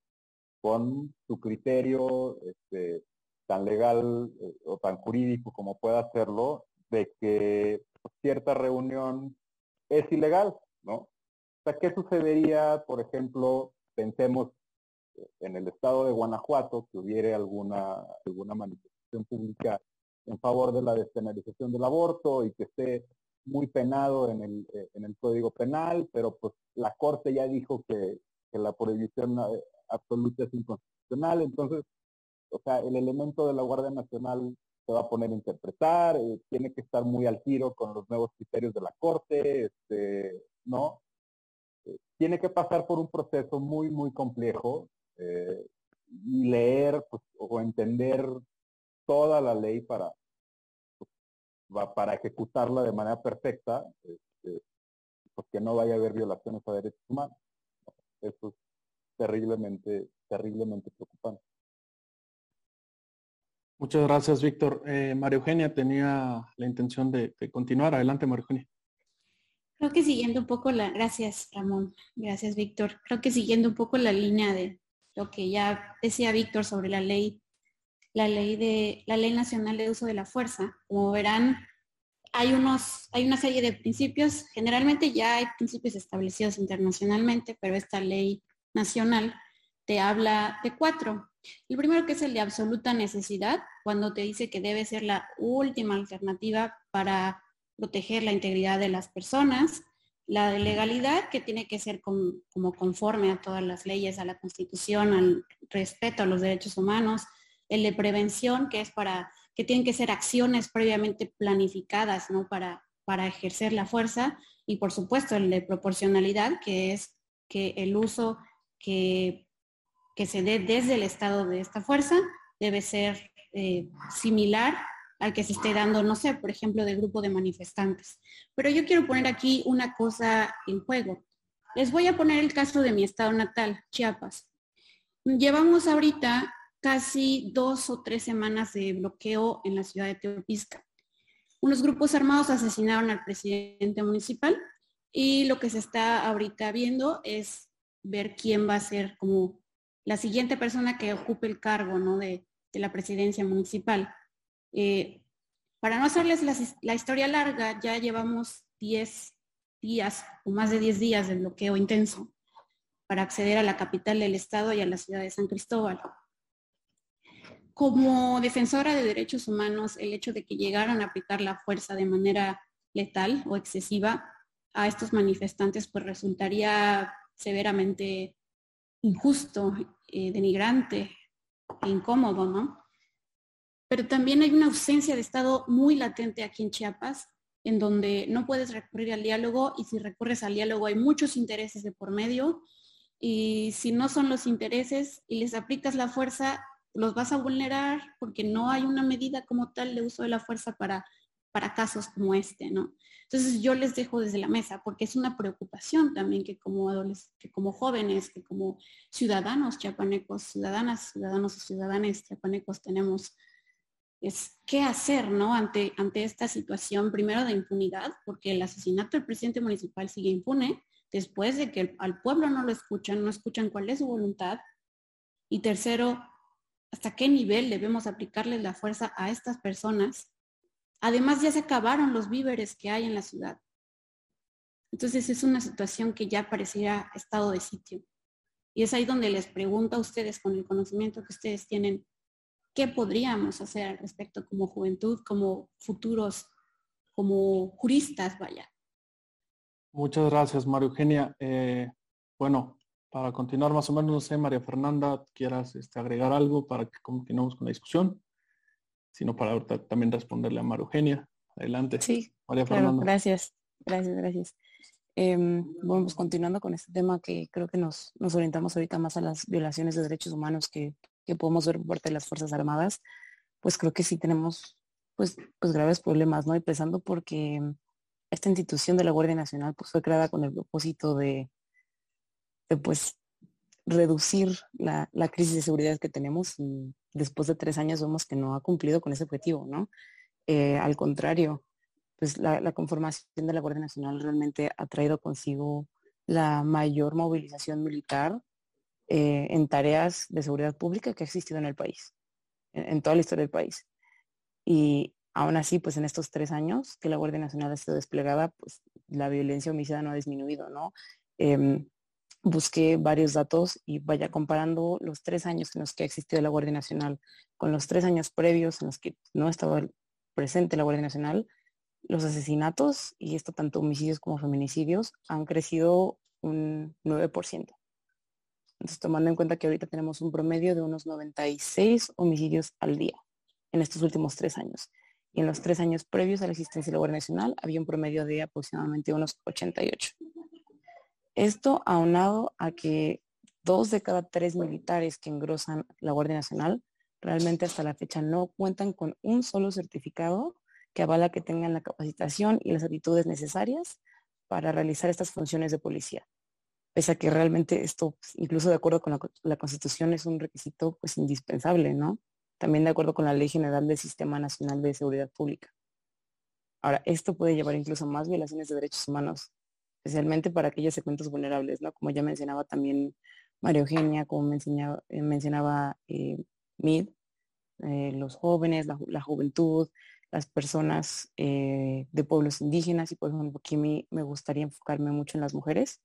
con su criterio este, tan legal eh, o tan jurídico como pueda hacerlo, de que cierta reunión es ilegal, ¿no? O sea, ¿qué sucedería, por ejemplo, pensemos en el estado de Guanajuato, que hubiera alguna, alguna manifestación pública en favor de la despenalización del aborto y que esté muy penado en el, eh, en el Código Penal, pero pues la Corte ya dijo que, que la prohibición eh, absoluta es inconstitucional, entonces, o sea, el elemento de la Guardia Nacional se va a poner a interpretar, eh, tiene que estar muy al tiro con los nuevos criterios de la Corte, este, ¿no? tiene que pasar por un proceso muy, muy complejo y leer pues, o entender toda la ley para, para ejecutarla de manera perfecta, este, pues que no vaya a haber violaciones a derechos humanos. Eso es terriblemente, terriblemente preocupante. Muchas gracias, Víctor. Eh, María Eugenia tenía la intención de, continuar. Adelante, María Eugenia. Creo que siguiendo un poco la, gracias Ramón, gracias Víctor. Creo que siguiendo un poco la línea de lo que ya decía Víctor sobre la ley la ley de la ley nacional de uso de la fuerza. Como verán, hay unos, hay una serie de principios, generalmente ya hay principios establecidos internacionalmente, pero esta ley nacional te habla de cuatro. El primero que es el de absoluta necesidad, cuando te dice que debe ser la última alternativa para proteger la integridad de las personas. La de legalidad, que tiene que ser como conforme a todas las leyes, a la constitución, al respeto a los derechos humanos, el de prevención, que es para, que tienen que ser acciones previamente planificadas, ¿no? Para, para ejercer la fuerza. Y por supuesto el de proporcionalidad, que es que el uso que, que se dé desde el estado de esta fuerza debe ser eh, similar al que se esté dando, no sé, por ejemplo, del grupo de manifestantes. Pero yo quiero poner aquí una cosa en juego. Les voy a poner el caso de mi estado natal, Chiapas. Llevamos ahorita casi dos o tres semanas de bloqueo en la ciudad de Teopisca. Unos grupos armados asesinaron al presidente municipal y lo que se está ahorita viendo es ver quién va a ser como la siguiente persona que ocupe el cargo ¿no? de, la presidencia municipal. Eh, para no hacerles la, historia larga, ya llevamos 10 días o más de 10 días de bloqueo intenso para acceder a la capital del estado y a la ciudad de San Cristóbal como defensora de derechos humanos, el hecho de que llegaran a aplicar la fuerza de manera letal o excesiva a estos manifestantes, pues resultaría severamente injusto, eh, denigrante e incómodo, ¿no? Pero también hay una ausencia de Estado muy latente aquí en Chiapas, en donde no puedes recurrir al diálogo y si recurres al diálogo hay muchos intereses de por medio y si no son los intereses y les aplicas la fuerza, los vas a vulnerar porque no hay una medida como tal de uso de la fuerza para, para casos como este, ¿no? Entonces yo les dejo desde la mesa porque es una preocupación también que como adolescentes, que como jóvenes, que como ciudadanos chiapanecos, ciudadanas, ciudadanos y ciudadanas chiapanecos tenemos es qué hacer, ¿no? Ante, ante esta situación, primero de impunidad, porque el asesinato del presidente municipal sigue impune, después de que al pueblo no lo escuchan, no escuchan cuál es su voluntad, y tercero, hasta qué nivel debemos aplicarles la fuerza a estas personas. Además, ya se acabaron los víveres que hay en la ciudad. Entonces es una situación que ya pareciera estado de sitio. Y es ahí donde les pregunto a ustedes, con el conocimiento que ustedes tienen, ¿qué podríamos hacer al respecto como juventud, como futuros, como juristas, vaya? Muchas gracias, María Eugenia. Eh, bueno, para continuar más o menos, no sé, María Fernanda, quieras este, agregar algo para que continuemos con la discusión, sino para también responderle a María Eugenia. Adelante. Sí, María Fernanda. gracias, gracias, gracias. Em, bueno, pues continuando con este tema que creo que nos, nos orientamos ahorita más a las violaciones de derechos humanos que, que podemos ver por parte de las Fuerzas Armadas, pues creo que sí tenemos pues, pues graves problemas, ¿no? Empezando porque esta institución de la Guardia Nacional pues fue creada con el propósito de pues reducir la, crisis de seguridad que tenemos después de tres años vemos que no ha cumplido con ese objetivo, ¿no? Eh, al contrario, pues la, conformación de la Guardia Nacional realmente ha traído consigo la mayor movilización militar eh, en tareas de seguridad pública que ha existido en el país, en, toda la historia del país. Y aún así, pues en estos tres años que la Guardia Nacional ha sido desplegada, pues la violencia homicida no ha disminuido, ¿no? Em, busqué varios datos y vaya comparando los tres años en los que ha existido la Guardia Nacional con los tres años previos en los que no estaba presente la Guardia Nacional, los asesinatos, y esto tanto homicidios como feminicidios, han crecido un 9%. Entonces, tomando en cuenta que ahorita tenemos un promedio de unos 96 homicidios al día en estos últimos tres años. Y en los tres años previos a la existencia de la Guardia Nacional había un promedio de aproximadamente unos 88. Esto aunado a que dos de cada tres militares que engrosan la Guardia Nacional realmente hasta la fecha no cuentan con un solo certificado que avala que tengan la capacitación y las actitudes necesarias para realizar estas funciones de policía. Pese a que realmente esto, pues, incluso de acuerdo con la, Constitución, es un requisito pues indispensable, ¿no? También de acuerdo con la Ley General del Sistema Nacional de Seguridad Pública. Ahora, esto puede llevar incluso a más violaciones de derechos humanos, especialmente para aquellos segmentos vulnerables, ¿no? Como ya mencionaba también María Eugenia, como mencionaba, eh, mencionaba eh, Mid, eh, los jóvenes, la, juventud, las personas de pueblos indígenas y por ejemplo aquí me, me gustaría enfocarme mucho en las mujeres,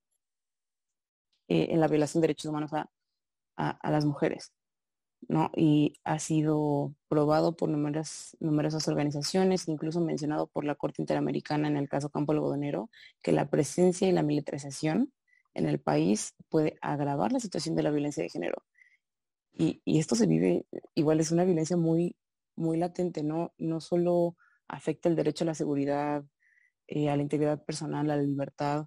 en la violación de derechos humanos a, las mujeres. ¿No? Y ha sido probado por numerosas, organizaciones, incluso mencionado por la Corte Interamericana en el caso Campo Algodonero, que la presencia y la militarización en el país puede agravar la situación de la violencia de género. Y, y, esto se vive, igual es una violencia muy, muy latente, ¿no? No solo afecta el derecho a la seguridad, eh, a la integridad personal, a la libertad,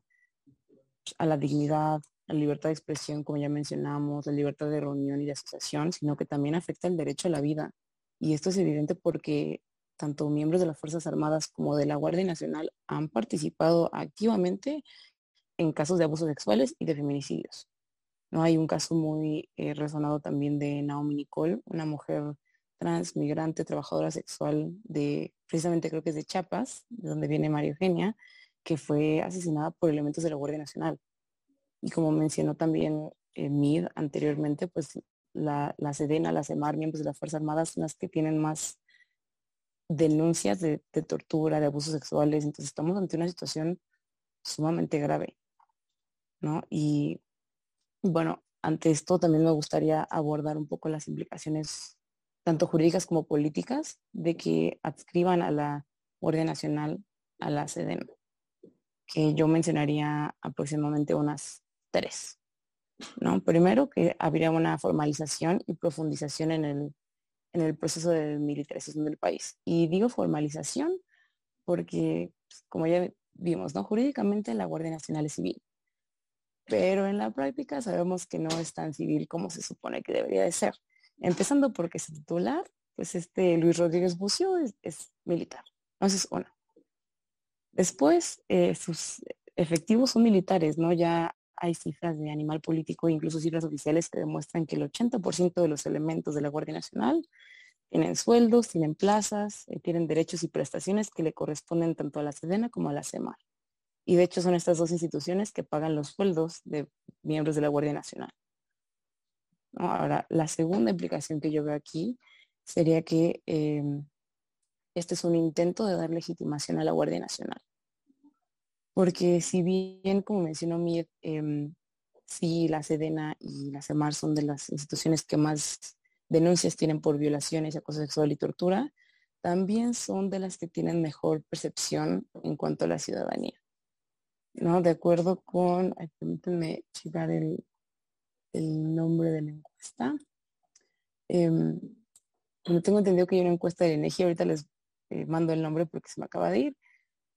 a la dignidad, la libertad de expresión, como ya mencionamos, la libertad de reunión y de asociación, sino que también afecta el derecho a la vida. Y esto es evidente porque tanto miembros de las Fuerzas Armadas como de la Guardia Nacional han participado activamente en casos de abusos sexuales y de feminicidios. No hay un caso muy eh, resonado también de Naomi Nicole, una mujer trans, migrante, trabajadora sexual de, precisamente creo que es de Chiapas, de donde viene María Eugenia, que fue asesinada por elementos de la Guardia Nacional. Y como mencionó también eh, Mid anteriormente, pues la, la Sedena, la CEMAR, miembros de las Fuerzas Armadas son las que tienen más denuncias de, tortura, de abusos sexuales. Entonces estamos ante una situación sumamente grave. ¿no? Y bueno, ante esto también me gustaría abordar un poco las implicaciones tanto jurídicas como políticas, de que adscriban a la Guardia Nacional a la SEDEN, que yo mencionaría aproximadamente unas tres. ¿no? Primero, que habría una formalización y profundización en el, en el proceso de militarización del país. Y digo formalización porque, pues, como ya vimos, ¿no? jurídicamente la Guardia Nacional es civil, pero en la práctica sabemos que no es tan civil como se supone que debería de ser. Empezando porque su titular, pues este Luis Rodríguez Bucio es, militar. Entonces, una. Después, eh, sus efectivos son militares, ¿no? Ya hay cifras de animal político, incluso cifras oficiales que demuestran que el 80% de los elementos de la Guardia Nacional tienen sueldos, tienen plazas, eh, tienen derechos y prestaciones que le corresponden tanto a la Sedena como a la CEMAR. Y de hecho son estas dos instituciones que pagan los sueldos de miembros de la Guardia Nacional. Ahora, la segunda implicación que yo veo aquí sería que em, este es un intento de dar legitimación a la Guardia Nacional. Porque si bien, como mencionó Mir, eh, sí, la Sedena y la CEMAR son de las instituciones que más denuncias tienen por violaciones, acoso sexual y tortura, también son de las que tienen mejor percepción en cuanto a la ciudadanía. ¿no? De acuerdo con, permítanme checar el, nombre de la encuesta. Eh, tengo entendido que hay una encuesta de energía, ahorita les eh, mando el nombre porque se me acaba de ir,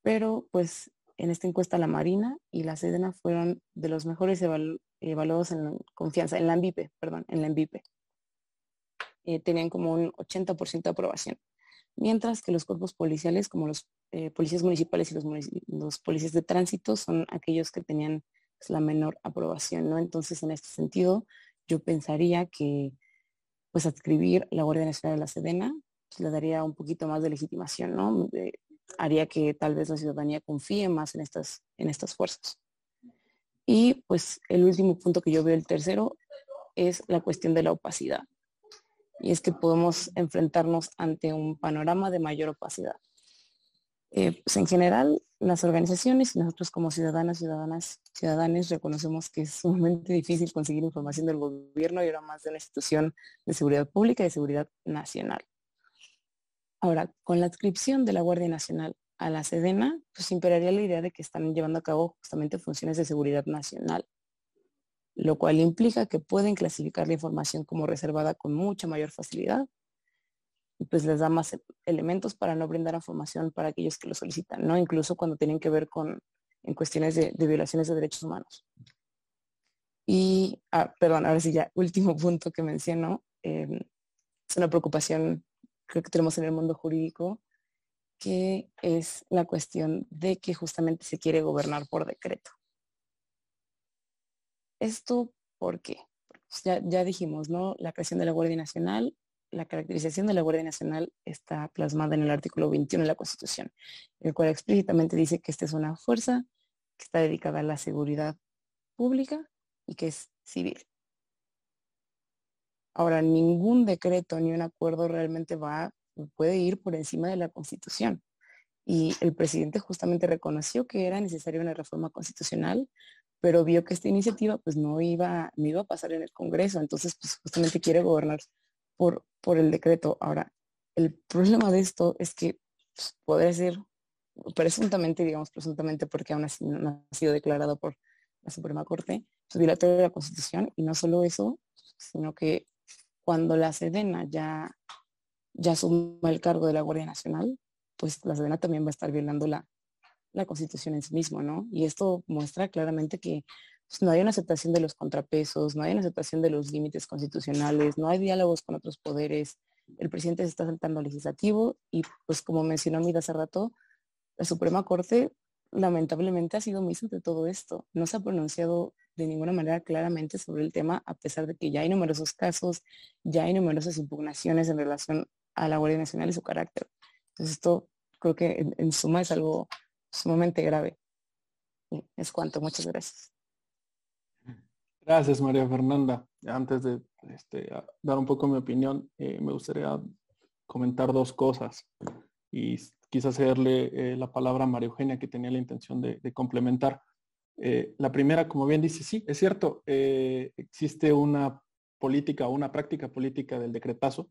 pero pues en esta encuesta la Marina y la Sedena fueron de los mejores evaluados en confianza, en la MVIPE, perdón, en la MVIPE. Eh, tenían como un 80% de aprobación. Mientras que los cuerpos policiales, como los eh, policías municipales y los, los policías de tránsito, son aquellos que tenían es la menor aprobación, ¿no? Entonces, en este sentido, yo pensaría que pues adscribir la Guardia Nacional a la Sedena pues, le daría un poquito más de legitimación, ¿no? Haría que tal vez la ciudadanía confíe más en estas, en estas fuerzas. Y pues el último punto que yo veo, el tercero, es la cuestión de la opacidad. Y es que podemos enfrentarnos ante un panorama de mayor opacidad. Eh, pues en general, las organizaciones y nosotros como ciudadanas, ciudadanas, ciudadanos reconocemos que es sumamente difícil conseguir información del gobierno y ahora más de una institución de seguridad pública y de seguridad nacional. Ahora, con la adscripción de la Guardia Nacional a la Sedena, pues imperaría la idea de que están llevando a cabo justamente funciones de seguridad nacional, lo cual implica que pueden clasificar la información como reservada con mucha mayor facilidad y pues les da más elementos para no brindar información para aquellos que lo solicitan, ¿no? Incluso cuando tienen que ver con en cuestiones de, violaciones de derechos humanos. Y, ah, perdón, ahora sí ya, último punto que menciono, em, es una preocupación creo que tenemos en el mundo jurídico, que es la cuestión de que justamente se quiere gobernar por decreto. Esto, ¿por qué? Pues ya, ya dijimos, ¿no? La creación de la Guardia Nacional la caracterización de la Guardia Nacional está plasmada en el artículo 21 de la Constitución, el cual explícitamente dice que esta es una fuerza que está dedicada a la seguridad pública y que es civil. Ahora, ningún decreto ni un acuerdo realmente va, puede ir por encima de la Constitución. Y el presidente justamente reconoció que era necesaria una reforma constitucional, pero vio que esta iniciativa pues no iba, no iba a pasar en el Congreso. Entonces, pues justamente quiere gobernar por, por el decreto. Ahora, el problema de esto es que pues, podría ser presuntamente, digamos presuntamente porque aún así no ha sido declarado por la Suprema Corte, es violatorio de la Constitución y no solo eso, sino que cuando la Sedena ya, ya asuma el cargo de la Guardia Nacional, pues la Sedena también va a estar violando la, la Constitución en sí mismo, ¿no? Y esto muestra claramente que pues, no hay una aceptación de los contrapesos, no hay una aceptación de los límites constitucionales, no hay diálogos con otros poderes. El presidente se está saltando al legislativo y pues como mencionó Mira hace rato, la Suprema Corte lamentablemente ha sido omisa de todo esto. No se ha pronunciado de ninguna manera claramente sobre el tema, a pesar de que ya hay numerosos casos, ya hay numerosas impugnaciones en relación a la Guardia Nacional y su carácter. Entonces esto creo que en, suma es algo sumamente grave. Es cuanto. Muchas gracias. Gracias, María Fernanda. Antes de este, dar un poco mi opinión, eh, me gustaría comentar dos cosas y quizás hacerle eh, la palabra a María Eugenia, que tenía la intención de, complementar. Eh, la primera, como bien dice, sí, es cierto, existe una política o una práctica política del decretazo.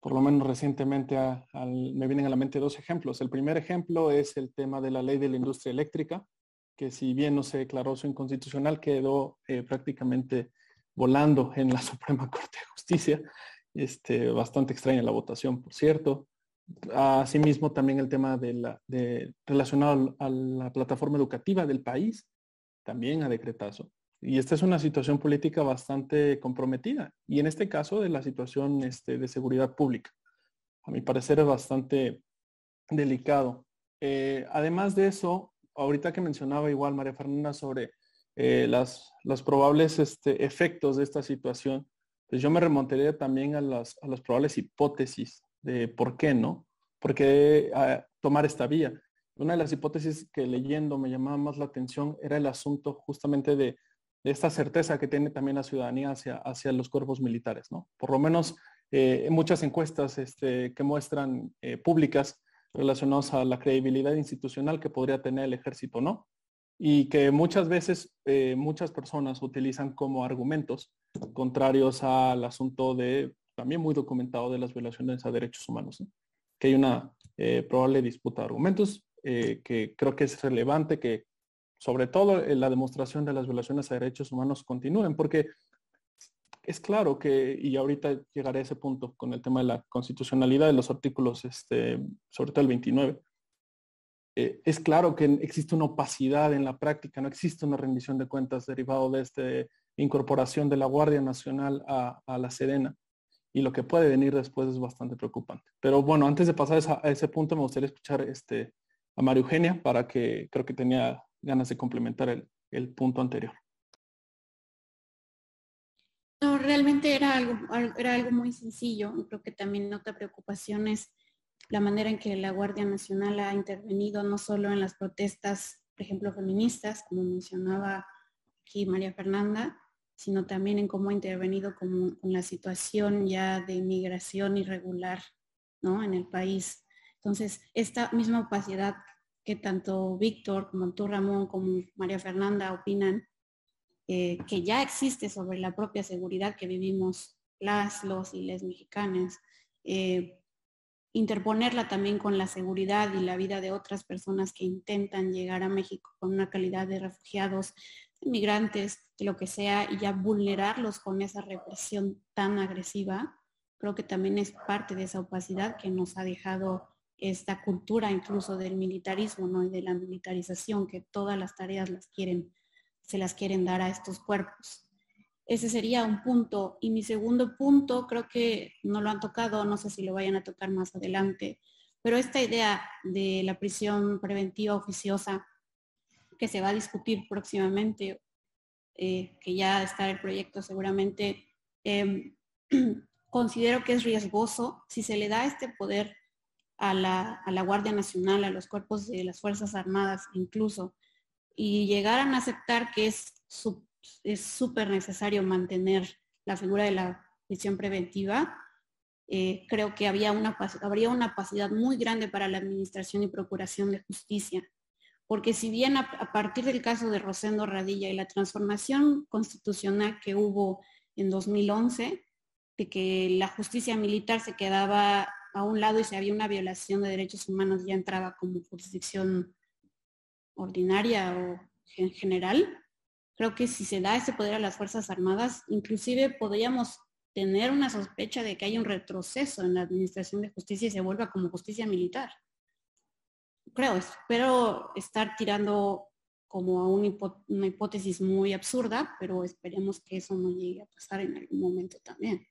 Por lo menos recientemente me vienen a la mente dos ejemplos. El primer ejemplo es el tema de la ley de la industria eléctrica, que si bien no se declaró su inconstitucional, quedó eh, prácticamente volando en la Suprema Corte de Justicia. Este, bastante extraña la votación, por cierto. Asimismo, también el tema de la, de, relacionado a la plataforma educativa del país, también a decretazo. Y esta es una situación política bastante comprometida. Y en este caso de la situación este, de seguridad pública. A mi parecer es bastante delicado. Eh, además de eso, ahorita que mencionaba igual María Fernanda sobre eh, las, los probables este, efectos de esta situación, pues yo me remontaría también a las, a las probables hipótesis de por qué, ¿no? ¿Por qué ah, tomar esta vía? Una de las hipótesis que leyendo me llamaba más la atención era el asunto justamente de, esta certeza que tiene también la ciudadanía hacia, hacia los cuerpos militares, ¿no? Por lo menos eh, muchas encuestas este, que muestran eh, públicas relacionados a la credibilidad institucional que podría tener el ejército, ¿no? Y que muchas veces eh, muchas personas utilizan como argumentos contrarios al asunto de, también muy documentado, de las violaciones a derechos humanos, que hay una eh, probable disputa de argumentos eh, que creo que es relevante que sobre todo la demostración de las violaciones a derechos humanos continúen, porque es claro que, y ahorita llegaré a ese punto con el tema de la constitucionalidad de los artículos, este, sobre todo el 29, eh, es claro que existe una opacidad en la práctica, no existe una rendición de cuentas derivado de esta incorporación de la Guardia Nacional a, la Sedena. Y lo que puede venir después es bastante preocupante. Pero bueno, antes de pasar a ese punto, me gustaría escuchar este, a María Eugenia para que creo que tenía ganas de complementar el punto anterior. No, realmente era algo, era algo muy sencillo. Creo que también otra preocupación es la manera en que la Guardia Nacional ha intervenido no solo en las protestas, por ejemplo, feministas, como mencionaba aquí María Fernanda, sino también en cómo ha intervenido con, la situación ya de inmigración irregular ¿no? en el país. Entonces, esta misma opacidad que tanto Víctor como tú, Ramón, como María Fernanda opinan, eh, que ya existe sobre la propia seguridad que vivimos las, los y les mexicanas, eh, interponerla también con la seguridad y la vida de otras personas que intentan llegar a México con una calidad de refugiados, inmigrantes, lo que sea, y ya vulnerarlos con esa represión tan agresiva, creo que también es parte de esa opacidad que nos ha dejado esta cultura incluso del militarismo ¿no? y de la militarización, que todas las tareas las quieren, se las quieren dar a estos cuerpos. Ese sería un punto. Y mi segundo punto, creo que no lo han tocado, no sé si lo vayan a tocar más adelante, pero esta idea de la prisión preventiva oficiosa que se va a discutir próximamente, eh, que ya está el proyecto seguramente, em, considero que es riesgoso si se le da este poder a la, a la, Guardia Nacional, a los cuerpos de las Fuerzas Armadas incluso, y llegaran a aceptar que es súper necesario mantener la figura de la prisión preventiva. Eh, creo que había una, habría una opacidad muy grande para la administración y procuración de justicia. Porque si bien a, partir del caso de Rosendo Radilla y la transformación constitucional que hubo en 2011, de que la justicia militar se quedaba a un lado y si había una violación de derechos humanos ya entraba como jurisdicción ordinaria o en general, Creo que si se da ese poder a las Fuerzas Armadas, inclusive podríamos tener una sospecha de que hay un retroceso en la administración de justicia y se vuelva como justicia militar. Creo, espero estar tirando como a una hipótesis muy absurda, pero esperemos que eso no llegue a pasar en algún momento también.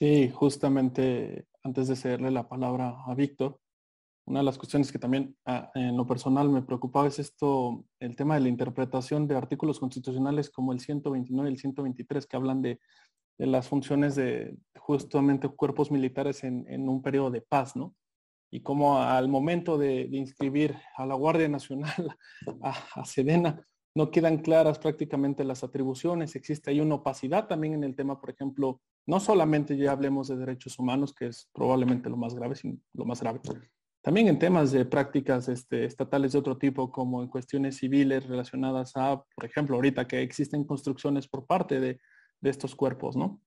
Sí, justamente antes de cederle la palabra a Víctor, una de las cuestiones que también ah, en lo personal me preocupaba es esto, el tema de la interpretación de artículos constitucionales como el 129 y el 123 que hablan de, las funciones de justamente cuerpos militares en, un periodo de paz, ¿no? Y como al momento de, inscribir a la Guardia Nacional, a, Sedena, no quedan claras prácticamente las atribuciones, existe ahí una opacidad también en el tema, por ejemplo, no solamente ya hablemos de derechos humanos, que es probablemente lo más grave, sino lo más grave, también en temas de prácticas este, estatales de otro tipo, como en cuestiones civiles relacionadas a, por ejemplo, ahorita que existen construcciones por parte de, estos cuerpos, ¿no?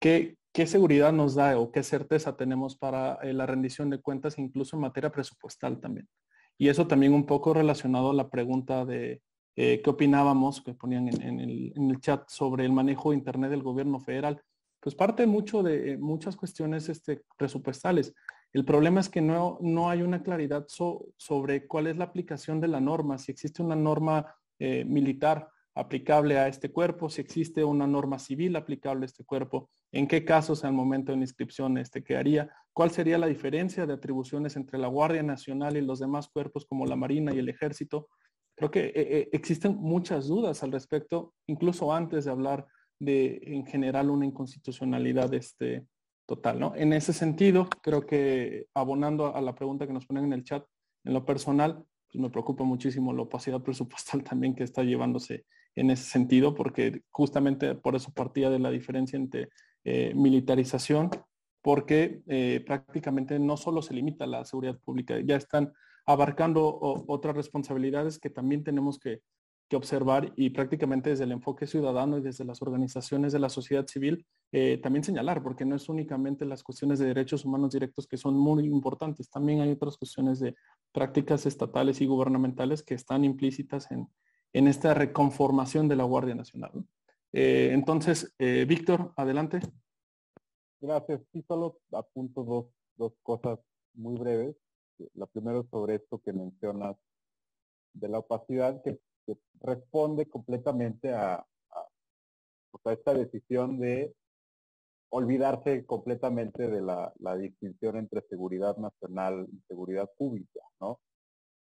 ¿Qué, ¿Qué, seguridad nos da o qué certeza tenemos para eh, la rendición de cuentas, incluso en materia presupuestal también? Y eso también un poco relacionado a la pregunta de eh, qué opinábamos, que ponían en, el, chat sobre el manejo de Internet del gobierno federal. Pues parte mucho de eh, muchas cuestiones este, presupuestales. El problema es que no, no hay una claridad sobre cuál es la aplicación de la norma, si existe una norma militar aplicable a este cuerpo, si existe una norma civil aplicable a este cuerpo, en qué casos al momento de la inscripción este quedaría, cuál sería la diferencia de atribuciones entre la Guardia Nacional y los demás cuerpos como la Marina y el Ejército. Creo que eh, eh, existen muchas dudas al respecto, incluso antes de hablar de en general una inconstitucionalidad este, total, ¿no? En ese sentido, creo que abonando a la pregunta que nos ponen en el chat, en lo personal, pues me preocupa muchísimo la opacidad presupuestal también que está llevándose en ese sentido, porque justamente por eso partía de la diferencia entre eh, militarización, porque eh, prácticamente no solo se limita la seguridad pública, ya están abarcando otras responsabilidades que también tenemos que que observar y prácticamente desde el enfoque ciudadano y desde las organizaciones de la sociedad civil eh, también señalar, porque no es únicamente las cuestiones de derechos humanos directos que son muy importantes, también hay otras cuestiones de prácticas estatales y gubernamentales que están implícitas en, en esta reconformación de la Guardia Nacional. Eh, entonces, eh, Víctor, adelante. Gracias. Sí, solo apunto dos, dos cosas muy breves. La primera sobre esto que mencionas de la opacidad, que responde completamente a, esta decisión de olvidarse completamente de la, distinción entre seguridad nacional y seguridad pública, ¿no?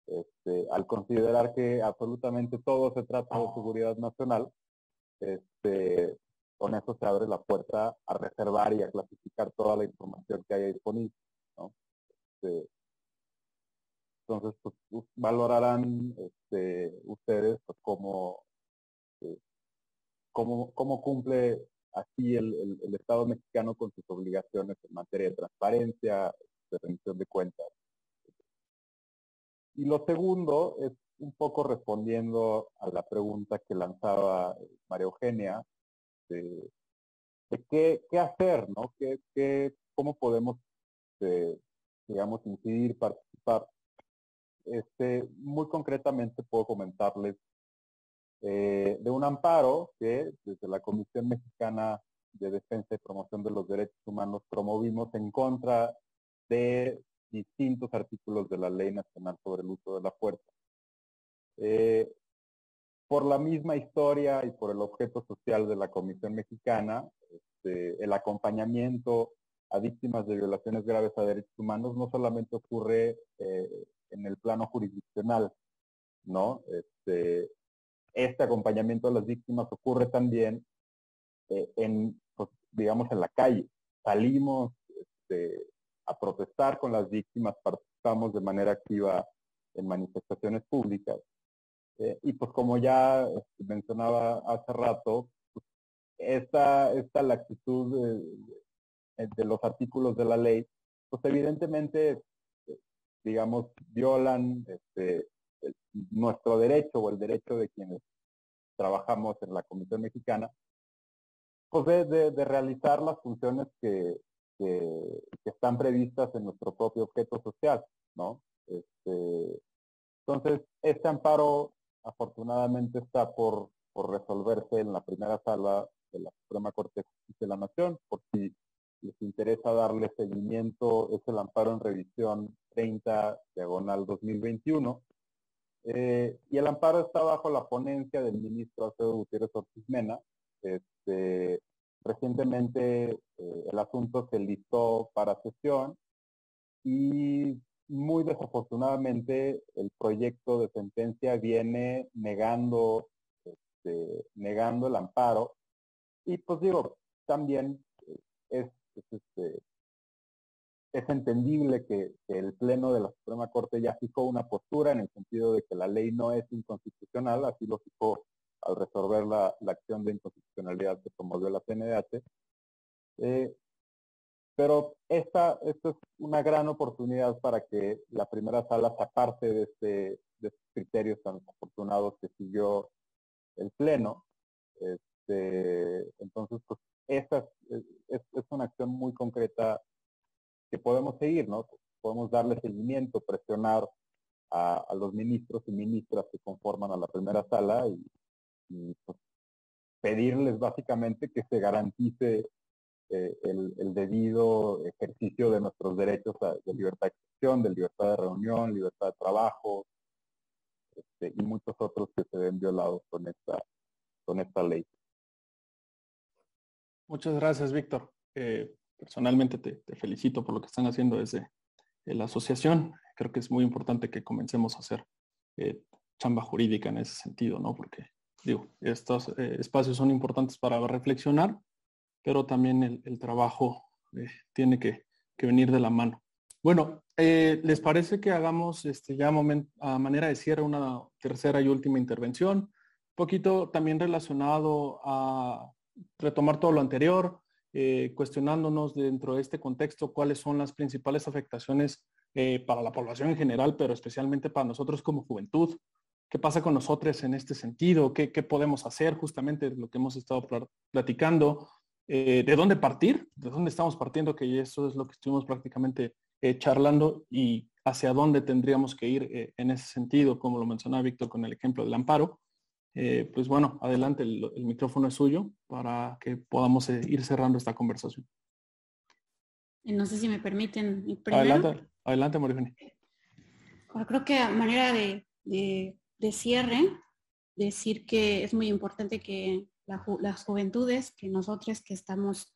Este, al considerar que absolutamente todo se trata de seguridad nacional, este, con eso se abre la puerta a reservar y a clasificar toda la información que haya disponible. ¿no? Este, entonces, pues, valorarán este, ustedes pues, cómo, eh, cómo, cómo, cumple así el, Estado mexicano con sus obligaciones en materia de transparencia, de rendición de cuentas. Y lo segundo es un poco respondiendo a la pregunta que lanzaba María Eugenia, de, qué, hacer, ¿no? ¿Qué, cómo podemos, eh, digamos, incidir, participar? Este, muy concretamente puedo comentarles eh, de un amparo que desde la Comisión Mexicana de Defensa y Promoción de los Derechos Humanos promovimos en contra de distintos artículos de la Ley Nacional sobre el Uso de la Fuerza. Eh, por la misma historia y por el objeto social de la Comisión Mexicana, este, el acompañamiento a víctimas de violaciones graves a derechos humanos no solamente ocurre eh, en el plano jurisdiccional, ¿no? Este, este acompañamiento a las víctimas ocurre también eh, en, pues, digamos, en la calle. Salimos este, a protestar con las víctimas, participamos de manera activa en manifestaciones públicas. Eh, y pues como ya este, mencionaba hace rato, pues, esta, esta la actitud de, de, los artículos de la ley, pues evidentemente, digamos, violan este, nuestro derecho o el derecho de quienes trabajamos en la Comisión Mexicana, pues de, realizar las funciones que, están previstas en nuestro propio objeto social, ¿no? Este, entonces, este amparo afortunadamente está por, resolverse en la primera sala de la Suprema Corte de Justicia de la Nación, por si les interesa darle seguimiento, es el amparo en revisión 30 diagonal 2021. Eh, y el amparo está bajo la ponencia del ministro Alfredo Gutiérrez Ortiz Mena. Este, recientemente eh, el asunto se listó para sesión y muy desafortunadamente el proyecto de sentencia viene negando, este, negando el amparo. Y pues digo, también es, este, es entendible que, el Pleno de la Suprema Corte ya fijó una postura en el sentido de que la ley no es inconstitucional, así lo fijó al resolver la, acción de inconstitucionalidad que promovió la CNDH. Eh, pero esta, esta es una gran oportunidad para que la primera sala se aparte de, este, de criterios tan afortunados que siguió el Pleno. Este, entonces, pues, esta es, es una acción muy concreta que podemos seguir, ¿no? Podemos darle seguimiento, presionar a, los ministros y ministras que conforman a la primera sala y, pues, pedirles básicamente que se garantice eh, el, debido ejercicio de nuestros derechos de libertad de expresión, de libertad de reunión, libertad de trabajo este, y muchos otros que se ven violados con esta, con esta ley. Muchas gracias, Víctor. Eh, personalmente te, felicito por lo que están haciendo desde eh, la asociación. Creo que es muy importante que comencemos a hacer chamba jurídica en ese sentido, ¿no? Porque, digo, estos eh, espacios son importantes para reflexionar, pero también el, trabajo tiene que, venir de la mano. Bueno, ¿les parece que hagamos este, ya a manera de cierre una tercera y última intervención? Un poquito también relacionado a retomar todo lo anterior, eh, cuestionándonos dentro de este contexto cuáles son las principales afectaciones eh, para la población en general, pero especialmente para nosotros como juventud. ¿Qué pasa con nosotros en este sentido? ¿Qué, podemos hacer? Justamente lo que hemos estado platicando. Eh, ¿De dónde partir? ¿De dónde estamos partiendo? Que eso es lo que estuvimos prácticamente charlando y hacia dónde tendríamos que ir en ese sentido, como lo mencionaba Víctor con el ejemplo del amparo. Eh, pues bueno, adelante, el, micrófono es suyo para que podamos eh, ir cerrando esta conversación. No sé si me permiten. Adelante, adelante, María creo que a manera de, de, cierre, decir que es muy importante que las juventudes, que nosotros que estamos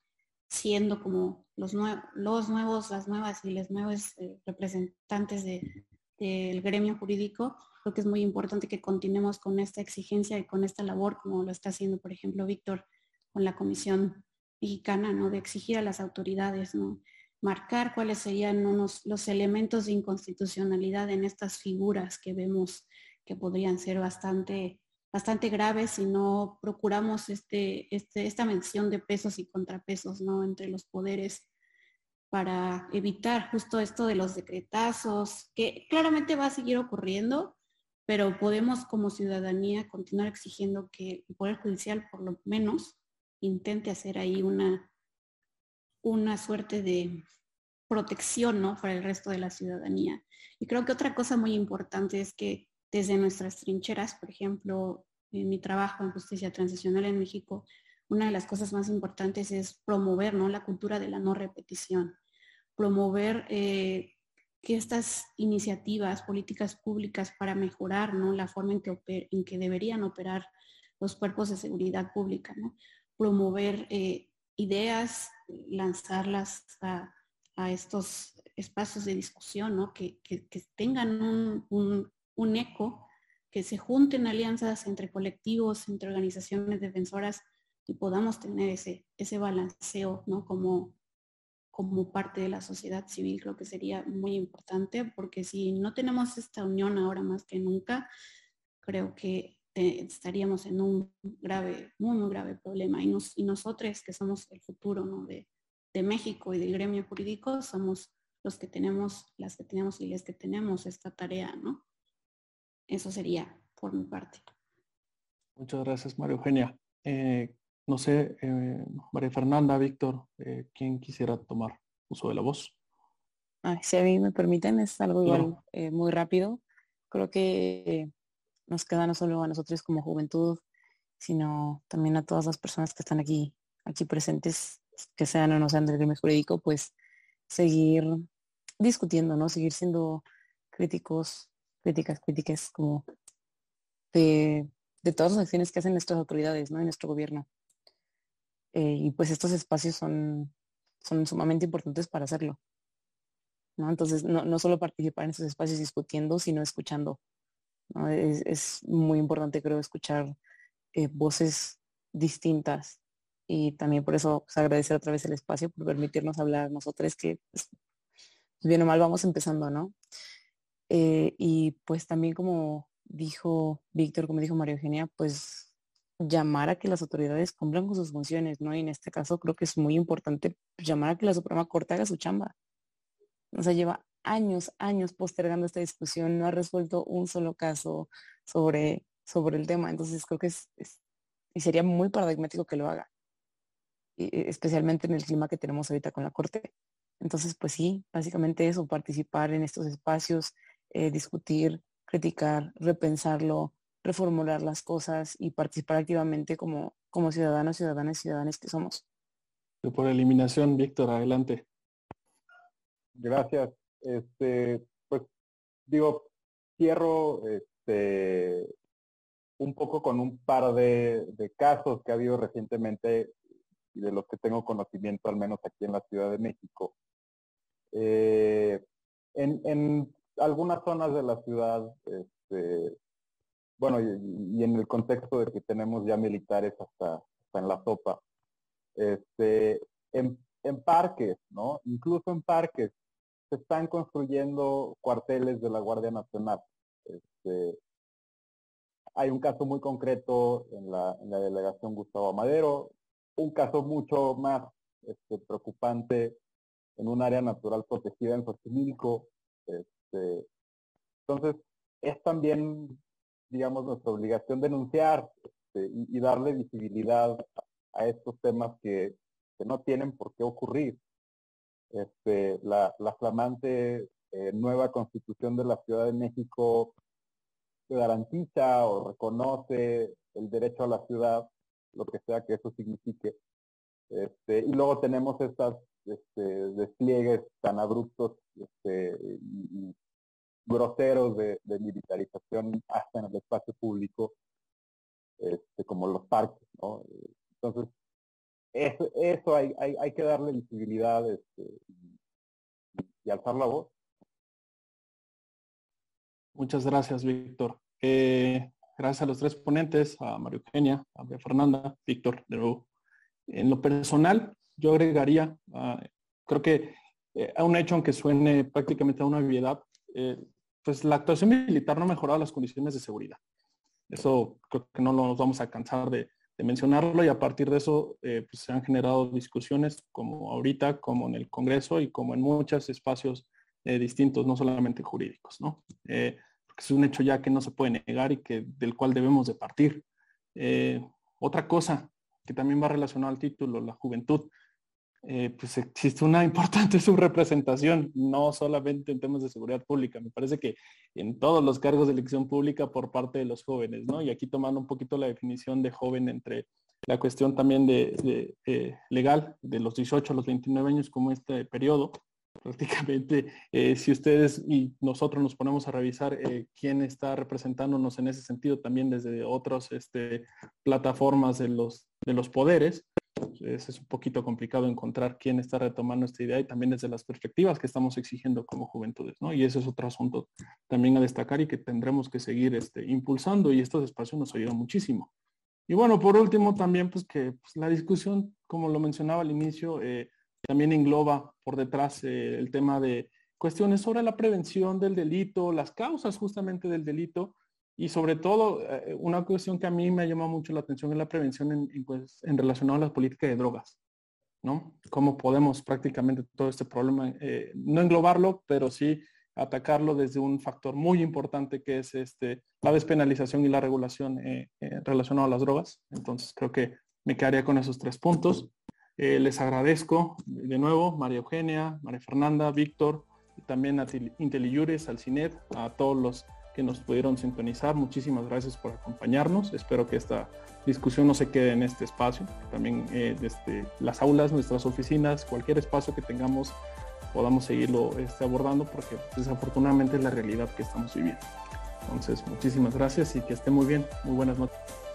siendo como los, nuevos, las nuevas y los nuevos eh, representantes del gremio jurídico, creo que es muy importante que continuemos con esta exigencia y con esta labor, como lo está haciendo, por ejemplo, Víctor con la Comisión Mexicana, ¿no? De exigir a las autoridades, ¿no? Marcar cuáles serían los elementos de inconstitucionalidad en estas figuras que vemos que podrían ser bastante bastante grave si no procuramos este, este, esta mención de pesos y contrapesos ¿no? entre los poderes para evitar justo esto de los decretazos, que claramente va a seguir ocurriendo, pero podemos como ciudadanía continuar exigiendo que el Poder Judicial por lo menos intente hacer ahí una, una suerte de protección ¿no? para el resto de la ciudadanía. Y creo que otra cosa muy importante es que desde nuestras trincheras, por ejemplo, en mi trabajo en justicia transicional en México, una de las cosas más importantes es promover ¿no? la cultura de la no repetición, promover eh, que estas iniciativas, políticas públicas para mejorar ¿no? la forma en que, deberían operar los cuerpos de seguridad pública, ¿no? promover eh, ideas, lanzarlas a, estos espacios de discusión, ¿no? que, tengan un eco, que se junten alianzas entre colectivos, entre organizaciones defensoras y podamos tener ese, ese balanceo ¿no? como, como parte de la sociedad civil, creo que sería muy importante, porque si no tenemos esta unión ahora más que nunca, creo que estaríamos en un grave, muy, muy grave problema. Y, nos, y nosotros, que somos el futuro de, de México y del gremio jurídico, somos los que tenemos, las que tenemos y las que tenemos esta tarea, ¿no? Eso sería por mi parte. Muchas gracias, María Eugenia. Eh, no sé, eh, María Fernanda, Víctor, eh, ¿quién quisiera tomar uso de la voz? si a mí me permiten, es algo igual muy rápido. Creo que nos queda no solo a nosotros como juventud, sino también a todas las personas que están aquí, aquí presentes, que sean o no sean del gremio jurídico, pues seguir discutiendo, ¿no? Seguir siendo críticos críticas, críticas como de, todas las acciones que hacen nuestras autoridades, ¿no? En nuestro gobierno. Eh, y pues estos espacios son, son sumamente importantes para hacerlo. ¿no? Entonces, no, no solo participar en estos espacios discutiendo, sino escuchando. Es, muy importante, creo, escuchar eh, voces distintas. Y también por eso pues, agradecer otra vez el espacio por permitirnos hablar nosotros que pues, bien o mal vamos empezando, ¿no? Eh, y pues también como dijo Víctor, como dijo María Eugenia, pues llamar a que las autoridades cumplan con sus funciones, ¿no? Y en este caso creo que es muy importante llamar a que la Suprema Corte haga su chamba. O sea, lleva años, años postergando esta discusión, no ha resuelto un solo caso sobre, sobre el tema. Entonces creo que es, y sería muy paradigmático que lo haga, y, especialmente en el clima que tenemos ahorita con la Corte. Entonces, pues sí, básicamente eso, participar en estos espacios, eh, discutir, criticar, repensarlo, reformular las cosas y participar activamente como, como ciudadanos, ciudadanas y ciudadanas que somos. Por eliminación, Víctor, adelante. Gracias. Este, pues digo, cierro este, un poco con un par de, casos que ha habido recientemente y de los que tengo conocimiento, al menos aquí en la Ciudad de México. Eh, en, en, algunas zonas de la ciudad, este, bueno, y, en el contexto de que tenemos ya militares hasta, en la sopa, este, en, parques, ¿no? Incluso en parques se están construyendo cuarteles de la Guardia Nacional. Este, hay un caso muy concreto en la, delegación Gustavo Amadero, un caso mucho más este, preocupante en un área natural protegida en Xochimilco, este, entonces, es también, digamos, nuestra obligación denunciar este, y, darle visibilidad a, estos temas que, no tienen por qué ocurrir. Este, la, flamante eh, nueva constitución de la Ciudad de México garantiza o reconoce el derecho a la ciudad, lo que sea que eso signifique. Y luego tenemos estas este, despliegues tan abruptos este, y, groseros de, militarización hasta en el espacio público, este, como los parques, ¿no? Entonces, eso, eso hay, hay, que darle visibilidad este, y, alzar la voz. Muchas gracias, Víctor. Eh, gracias a los tres ponentes, a María Eugenia, a Fernanda, Víctor, de nuevo. En lo personal, yo agregaría, ah, creo que eh, a un hecho, aunque suene prácticamente a una obviedad, eh, pues la actuación militar no ha mejorado las condiciones de seguridad. Eso creo que no nos vamos a cansar de, mencionarlo y a partir de eso eh, pues, se han generado discusiones como ahorita, como en el Congreso y como en muchos espacios distintos, no solamente jurídicos, ¿no? es un hecho ya que no se puede negar y que del cual debemos de partir. otra cosa que también va relacionado al título, la juventud. Eh, pues existe una importante subrepresentación, no solamente en temas de seguridad pública, me parece que en todos los cargos de elección pública por parte de los jóvenes, ¿no? Y aquí tomando un poquito la definición de joven entre la cuestión también de, eh, legal, de los 18 a los 29 años como este periodo, prácticamente eh, si ustedes y nosotros nos ponemos a revisar quién está representándonos en ese sentido también desde otras este, plataformas de los, de los poderes, es un poquito complicado encontrar quién está retomando esta idea y también desde las perspectivas que estamos exigiendo como juventudes, ¿no? Y ese es otro asunto también a destacar y que tendremos que seguir este, impulsando y estos espacios nos ayudan muchísimo. Y bueno, por último también pues que pues, la discusión, como lo mencionaba al inicio, eh, también engloba por detrás eh, el tema de cuestiones sobre la prevención del delito, las causas justamente del delito, y sobre todo, eh, una cuestión que a mí me llama mucho la atención es la prevención en, en, pues, a las políticas de drogas, ¿no? Cómo podemos prácticamente todo este problema, eh, no englobarlo, pero sí atacarlo desde un factor muy importante que es este, la despenalización y la regulación eh, relacionada a las drogas. Entonces, creo que me quedaría con esos tres puntos. les agradezco de nuevo, María Eugenia, María Fernanda, Víctor, también a IntelliJures, al CINET, a todos los nos pudieron sintonizar. Muchísimas gracias por acompañarnos. Espero que esta discusión no se quede en este espacio. También eh, desde las aulas, nuestras oficinas, cualquier espacio que tengamos, podamos seguirlo este, abordando porque desafortunadamente es la realidad que estamos viviendo. Entonces, muchísimas gracias y que esté muy bien. Muy buenas noches.